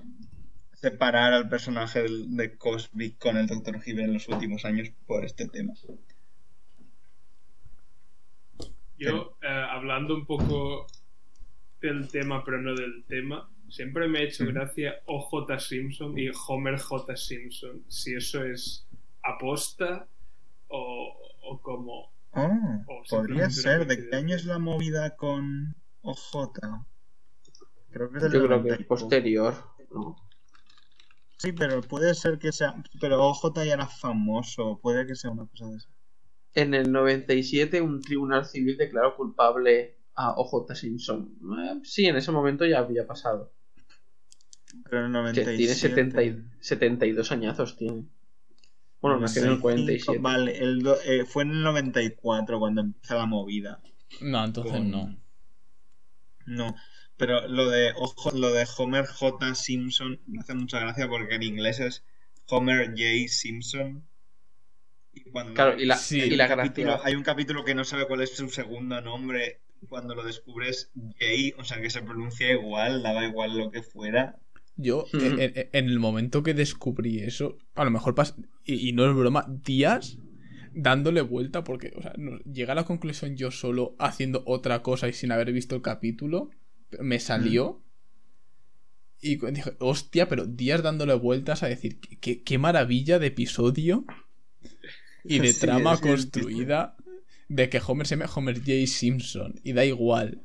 separar al personaje de Cosby con el Dr. Hibbert en los últimos años por este tema. Yo, eh, hablando un poco del tema, pero no del tema, siempre me ha hecho gracia OJ Simpson y Homer J. Simpson. Si eso es aposta o, o como. Oh, O podría ser. ¿De qué año es la movida con OJ? Creo que es del Yo creo 90 que y es posterior. ¿no? Sí, pero puede ser que sea. Pero OJ ya era famoso. Puede que sea una cosa de eso. En el 97 un tribunal civil declaró culpable a OJ Simpson. Eh, sí, en ese momento ya había pasado. Pero en el Que 97. tiene 70 y- 72 añazos tiene. Bueno, nació en el 47. Vale, el do- eh, fue en el 94 cuando empieza la movida. No, entonces Con- no. No, Pero lo de, ojo, lo de Homer J. Simpson me hace mucha gracia porque en inglés es Homer J. Simpson. Y cuando Claro, y la, Sí. y la capítulo, gracia. hay un capítulo que no sabe cuál es su segundo nombre. Cuando lo descubres Jay, o sea que se pronuncia igual, daba igual lo que fuera. Yo, en, en- en el momento que descubrí eso, a lo mejor pas y, y no es broma, días dándole vuelta, porque, o sea, no- llegué a la conclusión yo solo haciendo otra cosa y sin haber visto el capítulo, me salió. Y dije, hostia, pero días dándole vueltas a decir, qué, qué- maravilla de episodio y de Sí, trama construida de que Homer se llame Homer J. Simpson y da igual.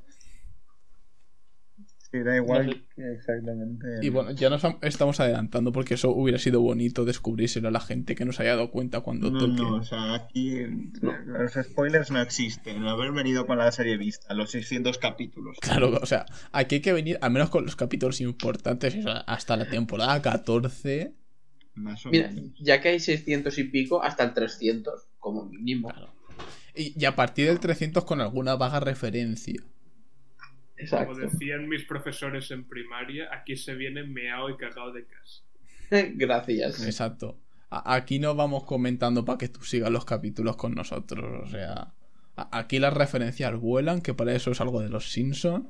Sí, da igual exactamente. Y bueno, ya nos am- estamos adelantando porque eso hubiera sido bonito descubrírselo a la gente que nos haya dado cuenta cuando No, toque. no, o sea, aquí los spoilers no existen. Haber venido con la serie vista, los 600 capítulos. Claro, o sea, aquí hay que venir, al menos con los capítulos importantes, hasta la temporada 14. Más o Mira, menos. ya que hay 600 y pico, hasta el 300, como mínimo. Y, y a partir del 300 con alguna vaga referencia. Como decían mis profesores en primaria, aquí se viene meao y cagao de casa. Gracias. Exacto. A- aquí no vamos comentando para que tú sigas los capítulos con nosotros. O sea, aquí las referencias vuelan, que para eso es algo de los Simpsons.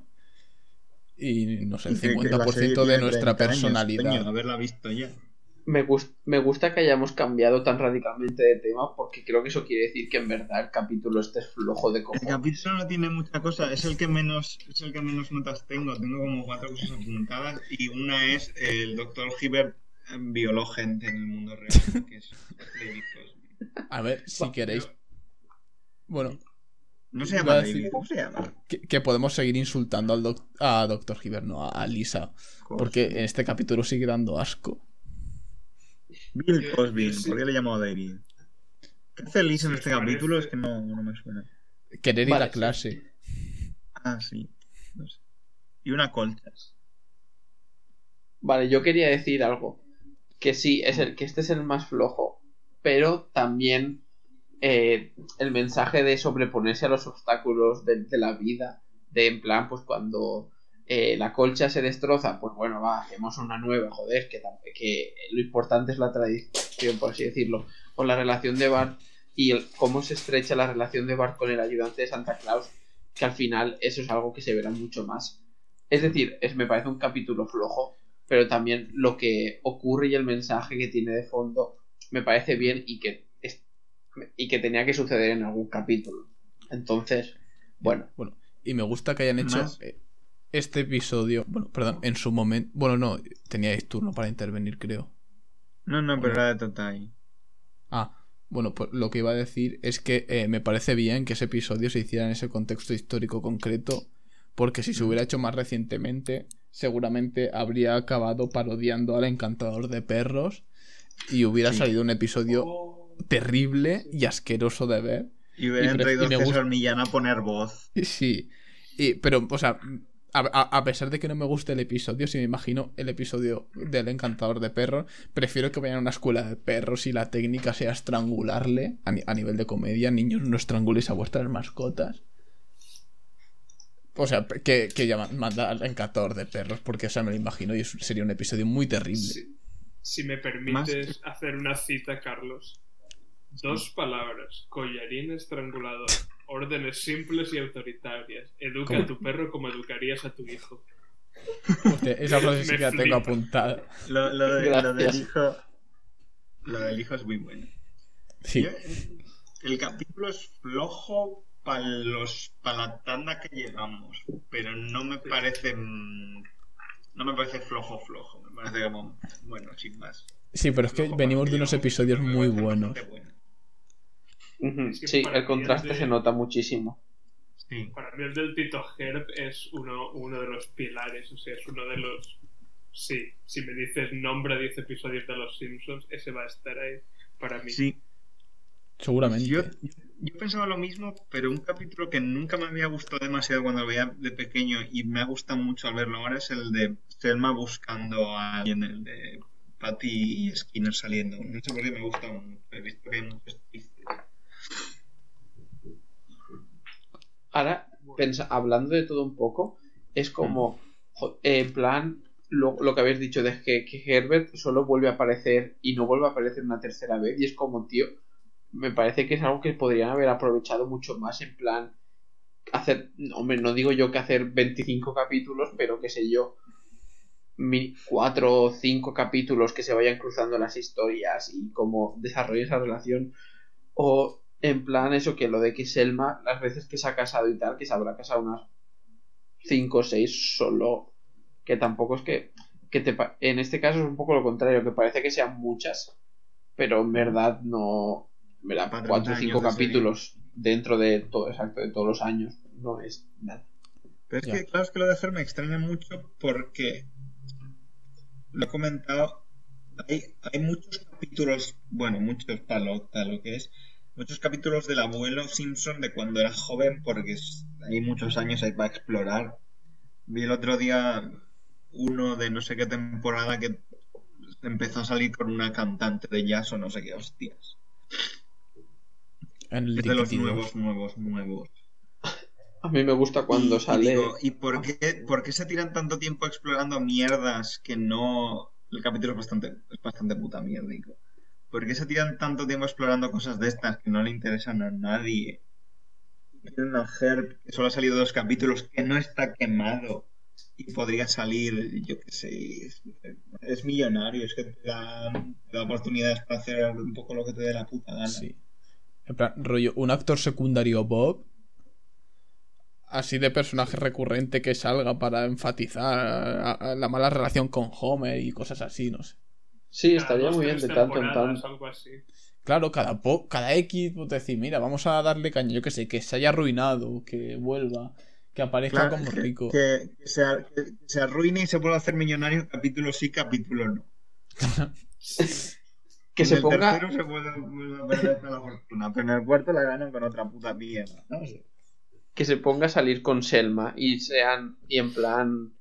Y no sé, el Que- que la 50% serie de nuestra 30 años, personalidad. haberla visto ya. Me, gus- me gusta que hayamos cambiado tan radicalmente de tema porque creo que eso quiere decir que en verdad el capítulo este es flojo de El cojones. capítulo no tiene mucha cosa, es el que menos, es el que menos notas tengo. Tengo como cuatro cosas apuntadas y una es el doctor Hibbert eh, violó gente en el mundo real, que es. A ver, si queréis. Bueno, No se llama decir- ¿cómo se llama? que, que podemos seguir insultando al doc- a Doctor Hibbert, no a, a Lisa. Porque en este capítulo sigue dando asco. Bill Cosby, Sí. ¿por qué le he llamado David? ¿Qué hace Lisa en este parece- capítulo? Es que no, no me suena. Querer ir Vale, a clase. Ah, sí. No sé. Y una colcha. Vale, yo quería decir algo. Que sí, es el, que este es el más flojo, pero también eh, el mensaje de sobreponerse a los obstáculos de, de la vida, de en plan, pues cuando eh, la colcha se destroza, pues bueno, va, hacemos una nueva, joder, que, que lo importante es la tradición, por así decirlo, con la relación de Bart y el, cómo se estrecha la relación de Bart con el ayudante de Santa Claus, que al final eso es algo que se verá mucho más. Es decir, es, me parece un capítulo flojo, pero también lo que ocurre y el mensaje que tiene de fondo me parece bien y que, es- y que tenía que suceder en algún capítulo. Entonces, bueno, Bueno, y me gusta que hayan hecho Más. eh, este episodio. Bueno, perdón, en su momento. Bueno, no, teníais turno para intervenir, creo. No, no, pero era de Totai. Ah, bueno, pues lo que iba a decir es que eh, me parece bien que ese episodio se hiciera en ese contexto histórico concreto, porque si se hubiera hecho más recientemente, seguramente habría acabado parodiando al encantador de perros y hubiera Sí. salido un episodio terrible y asqueroso de ver. Y hubieran traído a César Millán a poner voz. Sí, y, pero, o sea, a, a- a pesar de que no me guste el episodio, si me imagino el episodio del encantador de perros, prefiero que vayan a una escuela de perros y la técnica sea estrangularle a, ni- a nivel de comedia. Niños, no estranguléis a vuestras mascotas. O sea, que, que ya ma- manda al encantador de perros, porque, o sea, me lo imagino y es- sería un episodio muy terrible. Si, si me permites hacer una cita, Carlos. Dos palabras. Collarín estrangulador. Órdenes simples y autoritarias. Educa a tu perro como educarías a tu hijo. Hostia, esa frase sí que la tengo apuntada. Lo, lo de- lo del hijo. Lo del hijo es muy bueno. Sí. Yo- el capítulo es flojo para los para la tanda que llevamos, pero no me parece mm, no me parece flojo flojo, me parece como bueno, sin más. Sí, pero es que Flojo venimos de unos episodios muy buenos. bastante Es que sí, el contraste de- se nota muchísimo. Sí. Para mí el del Tito Herb es uno, uno de los pilares, o sea, es uno de los... Sí, si me dices nombre 10 episodios de Los Simpsons, ese va a estar ahí para mí. Sí, Seguramente. yo, yo pensaba lo mismo, pero un capítulo que nunca me había gustado demasiado cuando lo veía de pequeño y me ha gustado mucho al verlo ahora es el de Selma buscando a alguien, el de Patty y Skinner saliendo. No sé por qué me gusta mucho, he visto que hay muchos chistes. Ahora, pensa- hablando de todo un poco, es como eh, en plan, lo, lo que habéis dicho de que, que Herbert solo vuelve a aparecer y no vuelve a aparecer una tercera vez. Y es como, tío, me parece que es algo que podrían haber aprovechado mucho más. En plan, hacer, hombre, no digo yo que hacer 25 capítulos, pero qué sé yo, cuatro o cinco capítulos que se vayan cruzando las historias y cómo desarrolla esa relación. O en plan, eso que lo de que Selma, las veces que se ha casado y tal, que se habrá casado unas 5 o 6 solo, que tampoco es que, que te, en este caso es un poco lo contrario, que parece que sean muchas, pero en verdad no, en verdad, Para 4 o 30 5 años de serie. capítulos dentro de todo, exacto, de todos los años, no es nada. Pero es Ya. que, claro, es que lo de Fer me extraña mucho porque lo he comentado. Hay, hay muchos capítulos, bueno, muchos para lo, para lo que es, muchos capítulos del abuelo Simpson de cuando era joven, porque hay muchos años ahí para explorar. Vi el otro día uno de no sé qué temporada que empezó a salir con una cantante de jazz o no sé qué hostias. En el Es de los nuevos, nuevos, nuevos. A mí me gusta cuando Y- y sale... digo, ¿Y por qué, por qué se tiran tanto tiempo explorando mierdas que no... El capítulo es bastante, es bastante puta mierdico. ¿Por qué se tiran tanto tiempo explorando cosas de estas que no le interesan a nadie? Tienen a Herb, que solo ha salido dos capítulos, que no está quemado. Y podría salir, yo qué sé, es, millonario, es que te da, te da oportunidades para hacer un poco lo que te dé la puta gana. Sí. En plan, rollo, un actor secundario Bob. Así de personaje recurrente que salga para enfatizar la mala relación con Homer y cosas así, no sé. Sí, Cada estaría dos, muy bien de tanto en tanto. Algo así. Claro, cada, po- cada X, pues decir, mira, vamos a darle caña, yo que sé, que se haya arruinado, que vuelva, que aparezca Claro, como rico. Que, que se, que se arruine y se vuelva a hacer millonario capítulo sí, capítulo no. Que En se el ponga... tercero se vuelve, vuelve a perder toda la fortuna, pero en el cuarto la ganan con otra puta mierda. No sé. que se ponga a salir con Selma y sean y en plan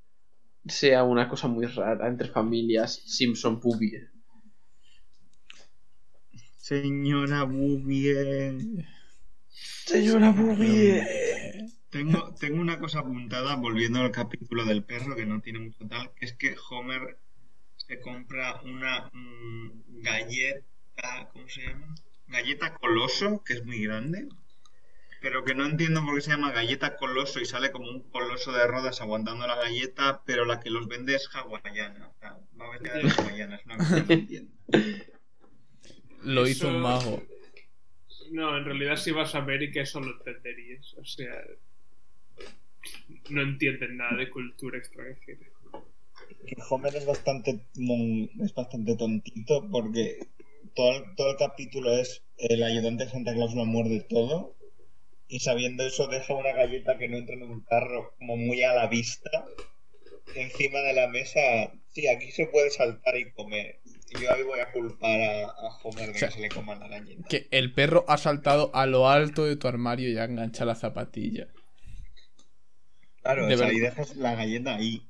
sea una cosa muy rara entre familias Simpson Pubie. Señora Bubie. Señora Bubie. Tengo, tengo una cosa apuntada, volviendo al capítulo del perro, que no tiene mucho tal, que es que Homer se compra una mm, galleta, ¿cómo se llama? Galleta coloso, que es muy grande, pero que no entiendo por qué se llama galleta coloso y sale como un coloso de rodas aguantando la galleta, pero la que los vende es hawaiana. O sea, va vestida de hawaiana, es una cosa que no entiendo. Lo hizo un mago. No, en realidad si vas a América eso lo entenderías. O sea, no entienden nada de cultura extranjera. que Homer es bastante es bastante tontito porque todo el, todo el capítulo es el ayudante de Santa Claus lo muerde todo y sabiendo eso deja una galleta que no entra en un carro como muy a la vista encima de la mesa sí aquí se puede saltar y comer yo ahí voy a culpar a, a Homer de O sea, que se le coma la galleta Que el perro ha saltado a lo alto de tu armario y ha enganchado la zapatilla. claro de o sea, y dejas la galleta ahí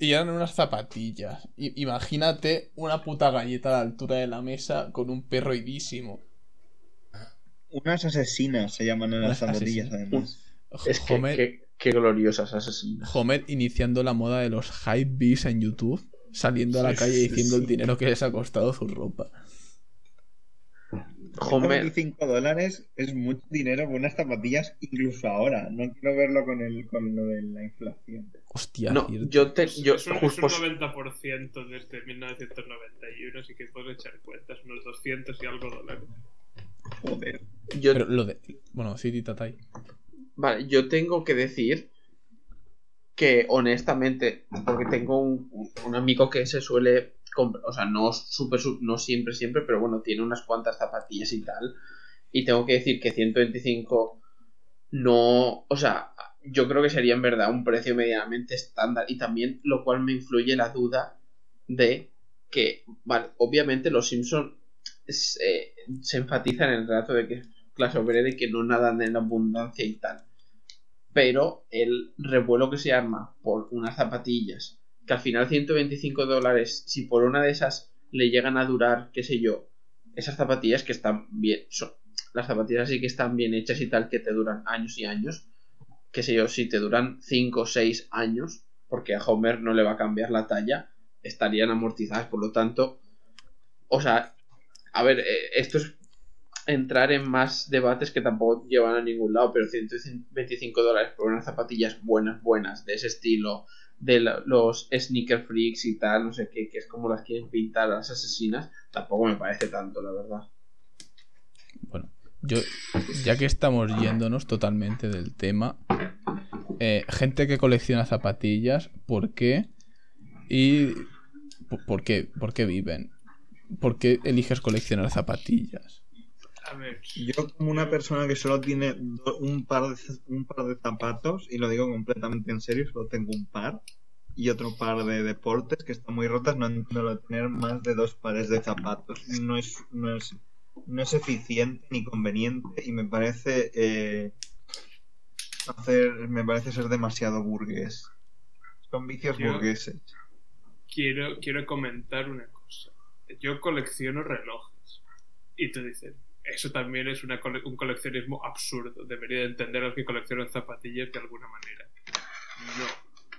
Y eran unas zapatillas. I- imagínate una puta galleta a la altura de la mesa con un perro idísimo. Unas asesinas se llaman en las Unas zapatillas además Es que Homer, qué, qué gloriosas asesinas. Homer iniciando la moda de los hype bees en YouTube, saliendo a la Sí, calle sí, diciendo sí. el dinero que les ha costado su ropa. Homer, 25 dólares es mucho dinero con unas zapatillas incluso ahora. No quiero verlo con el con lo de la inflación. Hostia, no, yo te yo es, un, es justo un 90% desde 1991, así que puedes echar cuentas, unos 200 y algo dólares. Joder. yo Pero lo de. Bueno, sí, Tatai. Vale, yo tengo que decir que honestamente, porque tengo un, un amigo que se suele comprar, o sea, no super, su- no siempre, siempre, pero bueno, tiene unas cuantas zapatillas y tal. Y tengo que decir que 125 no, o sea, yo creo que sería en verdad un precio medianamente estándar y también lo cual me influye la duda de que, vale, obviamente los Simpson se, se enfatizan en el relato de que clase obrera y que no nadan en abundancia y tal. Pero el revuelo que se arma por unas zapatillas, que al final 125 dólares, si por una de esas le llegan a durar, qué sé yo, esas zapatillas que están bien, son, las zapatillas sí que están bien hechas y tal, que te duran años y años, qué sé yo, si te duran 5 o 6 años, porque a Homer no le va a cambiar la talla, estarían amortizadas. Por lo tanto, o sea, a ver, eh, esto es entrar en más debates que tampoco llevan a ningún lado, pero 125 dólares por unas zapatillas buenas, buenas, de ese estilo, de los sneaker freaks y tal, no sé qué, que es como las quieren pintar las asesinas, tampoco me parece tanto, la verdad. Bueno, yo, ya que estamos yéndonos totalmente del tema, eh, gente que colecciona zapatillas, ¿por qué? Y ¿por- ¿por qué? ¿Por qué viven? ¿Por qué eliges coleccionar zapatillas? A ver, Yo como una persona que solo tiene un par de, un par de zapatos, y lo digo completamente en serio, solo tengo un par, y otro par de deportes que están muy rotas, no entiendo lo de tener más de dos pares de zapatos. No es, no es, no es eficiente ni conveniente y me parece eh, hacer, me parece ser demasiado burgués. Son vicios Yo- burgueses. quiero, quiero comentar una cosa. Yo colecciono relojes. Y tú dices, eso también es una cole- un coleccionismo absurdo. Debería de entender a los que coleccionan zapatillas de alguna manera. No,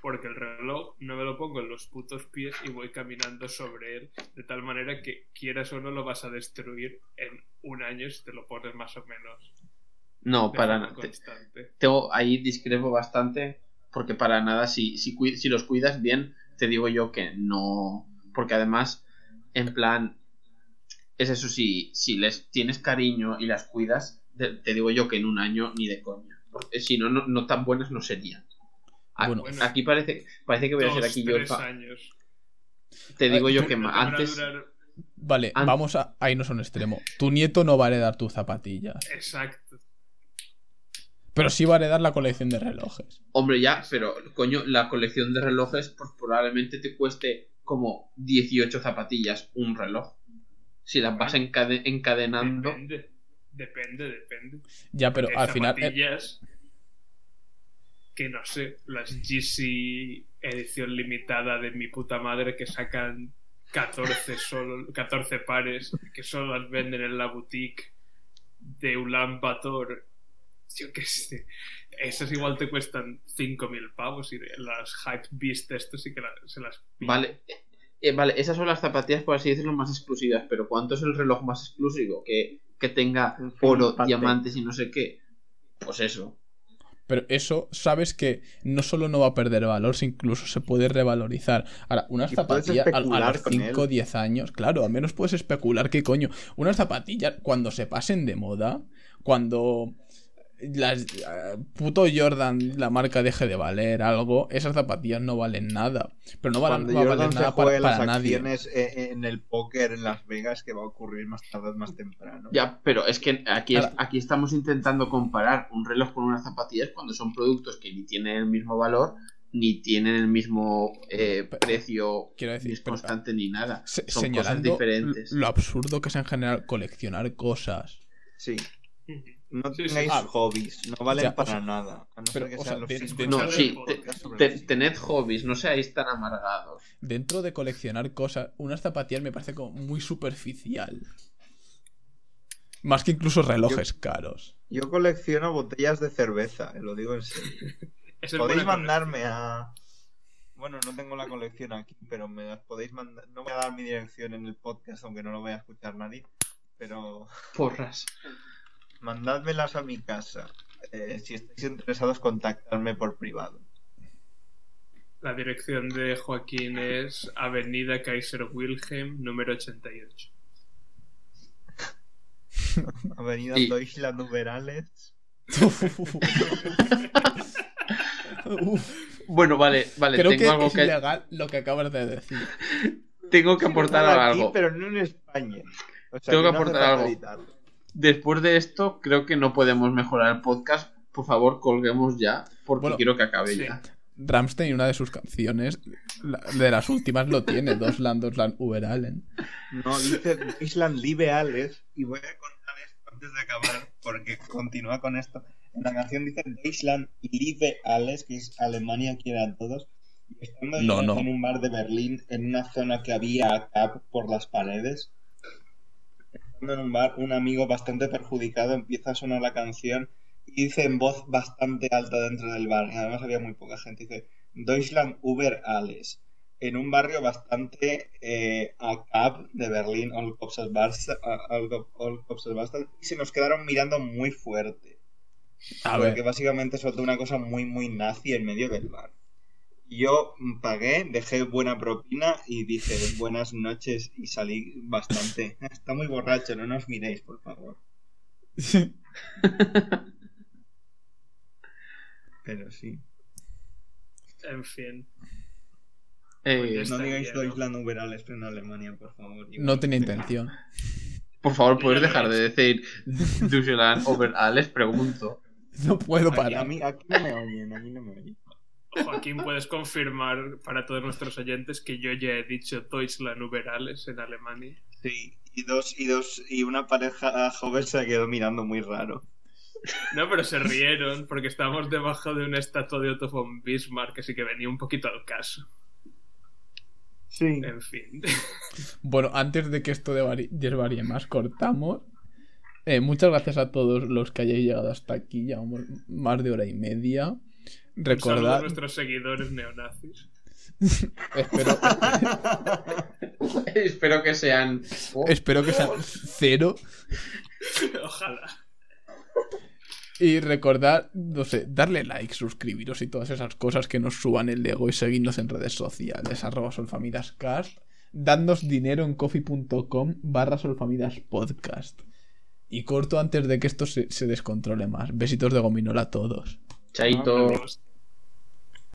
porque el reloj no me lo pongo en los putos pies y voy caminando sobre él de tal manera que quieras o no lo vas a destruir en un año si te lo pones más o menos. No, para nada. Tengo, ahí discrepo bastante, porque para nada, si, si los cuidas bien, te digo yo que no. Porque además, en plan, es eso, si, si les tienes cariño y las cuidas, te, te digo yo que en un año ni de coña. Porque si no, no, no tan buenas no serían. A- Bueno. aquí parece, parece que voy a ser aquí yo tres años. Te digo yo que No antes. durar- Vale, vamos a, a irnos a un extremo. Tu nieto no va a heredar tus zapatillas, Exacto. pero sí va a heredar la colección de relojes. Hombre, ya, pero coño, la colección de relojes, pues probablemente te cueste como 18 zapatillas un reloj. Si las vas encade- encadenando. Depende. Depende, depende. Ya, pero al final... eh, zapatillas que no sé, las GC edición limitada de mi puta madre que sacan 14 solo, 14 pares que solo las venden en la boutique de Ulan Bator. Yo qué sé. Esas igual te cuestan 5.000 pavos y las Hype Beast estos sí que la- se las pillan. Vale, eh, vale, esas son las zapatillas, por así decirlo, más exclusivas. Pero ¿cuánto es el reloj más exclusivo? Que, que tenga oro, diamantes y no sé qué. Pues eso. Pero eso, sabes que no solo no va a perder valor, sino incluso se puede revalorizar. Ahora, unas zapatillas a, a los con 5 o él. 10 años, claro, al menos puedes especular qué coño. Unas zapatillas, cuando se pasen de moda, cuando las eh, puto Jordan, la marca deje de valer algo, esas zapatillas no valen nada. Pero no Cuando no Jordan nada para, las para nadie. acciones eh, en el póker en Las Vegas, que va a ocurrir más tarde más temprano. Ya, pero es que aquí, es- aquí estamos intentando comparar un reloj con unas zapatillas cuando son productos que ni tienen el mismo valor, ni tienen el mismo eh, Pero- precio Quiero decir, ni es pero- constante ni nada. Se- son cosas diferentes. lo absurdo que es en general coleccionar cosas. Sí. No Sí, sí. tengáis Ah, hobbies, no valen ya, o para sea, nada. A no pero, ser que o sean sea, los de- No, sí, te- te- tened hobbies, no seáis tan amargados. Dentro de coleccionar cosas, unas zapatillas me parece como muy superficial. Más que incluso relojes caros. Yo colecciono botellas de cerveza, eh, lo digo en serio. Podéis mandarme a. Bueno, no tengo la colección aquí, pero me las podéis mandar. No voy a dar mi dirección en el podcast, aunque no lo vaya a escuchar nadie. Pero Porras. Mandádmelas a mi casa. Eh, si estáis interesados, contactarme por privado. La dirección de Joaquín es Avenida Kaiser Wilhelm, número 88. Avenida Y- Deutschland Uberales. Uf, Bueno, vale, vale, creo tengo que algo es que ilegal lo que acabas de decir. tengo que aportar aquí, algo. pero no en España. O sea, Tengo que no aportar algo. editarlo. Después de esto, creo que no podemos mejorar el podcast. Por favor, colguemos ya, porque Bueno, quiero que acabe sí. ya. Ramstein, una de sus canciones, la- de las últimas, lo tiene: Deutschland, Deutschland, Uberallen. No, dice Island Libeales y voy a contar esto antes de acabar porque continúa con esto. En la canción dice Deutschland Libeales, que es Alemania quiere a todos. Y estando No, no. en un bar de Berlín, en una zona que había cap por las paredes, en un bar, un amigo bastante perjudicado empieza a sonar la canción y dice en voz bastante alta dentro del bar, y además había muy poca gente, dice Deutschland Uber Alles, en un barrio bastante eh, a cap de Berlín, Olkopfselbastard, y se nos quedaron mirando muy fuerte. A porque ver. básicamente soltó una cosa muy, muy nazi en medio del bar. Yo pagué, dejé buena propina y dije buenas noches y salí bastante. Está muy borracho, no nos miréis, por favor. Pero sí. En fin. Eh, No digáis Deutschland Uberales en Alemania, por favor. No tenía intención. por favor, ¿puedes dejar de decir Deutschland? Pregunto. No puedo Aquí, a, parar. mí, aquí no me oyen, a mí no me oyen. Joaquín, puedes confirmar para todos nuestros oyentes que yo ya he dicho Deutschland Uberales en Alemania. Sí, y dos, y dos, y una pareja joven se quedó mirando muy raro. No, pero se rieron porque estábamos debajo de una estatua de Otto von Bismarck, así que venía un poquito al caso. Sí. En fin. Bueno, antes de que esto desvaríe más, cortamos. Eh, muchas gracias a todos los que hayáis llegado hasta aquí. Llevamos más de hora y media. Saludo a Recordad, nuestros seguidores neonazis. espero, Espero que sean. Oh, espero que sean cero. Ojalá. Y recordad, no sé, darle like, suscribiros y todas esas cosas que nos suban el ego y seguidnos en redes sociales, arroba solfamidascast, dadnos dinero en coffee.com barra solfamidaspodcast. Y corto antes de que esto se, se descontrole más. Besitos de gominola a todos. Chaito.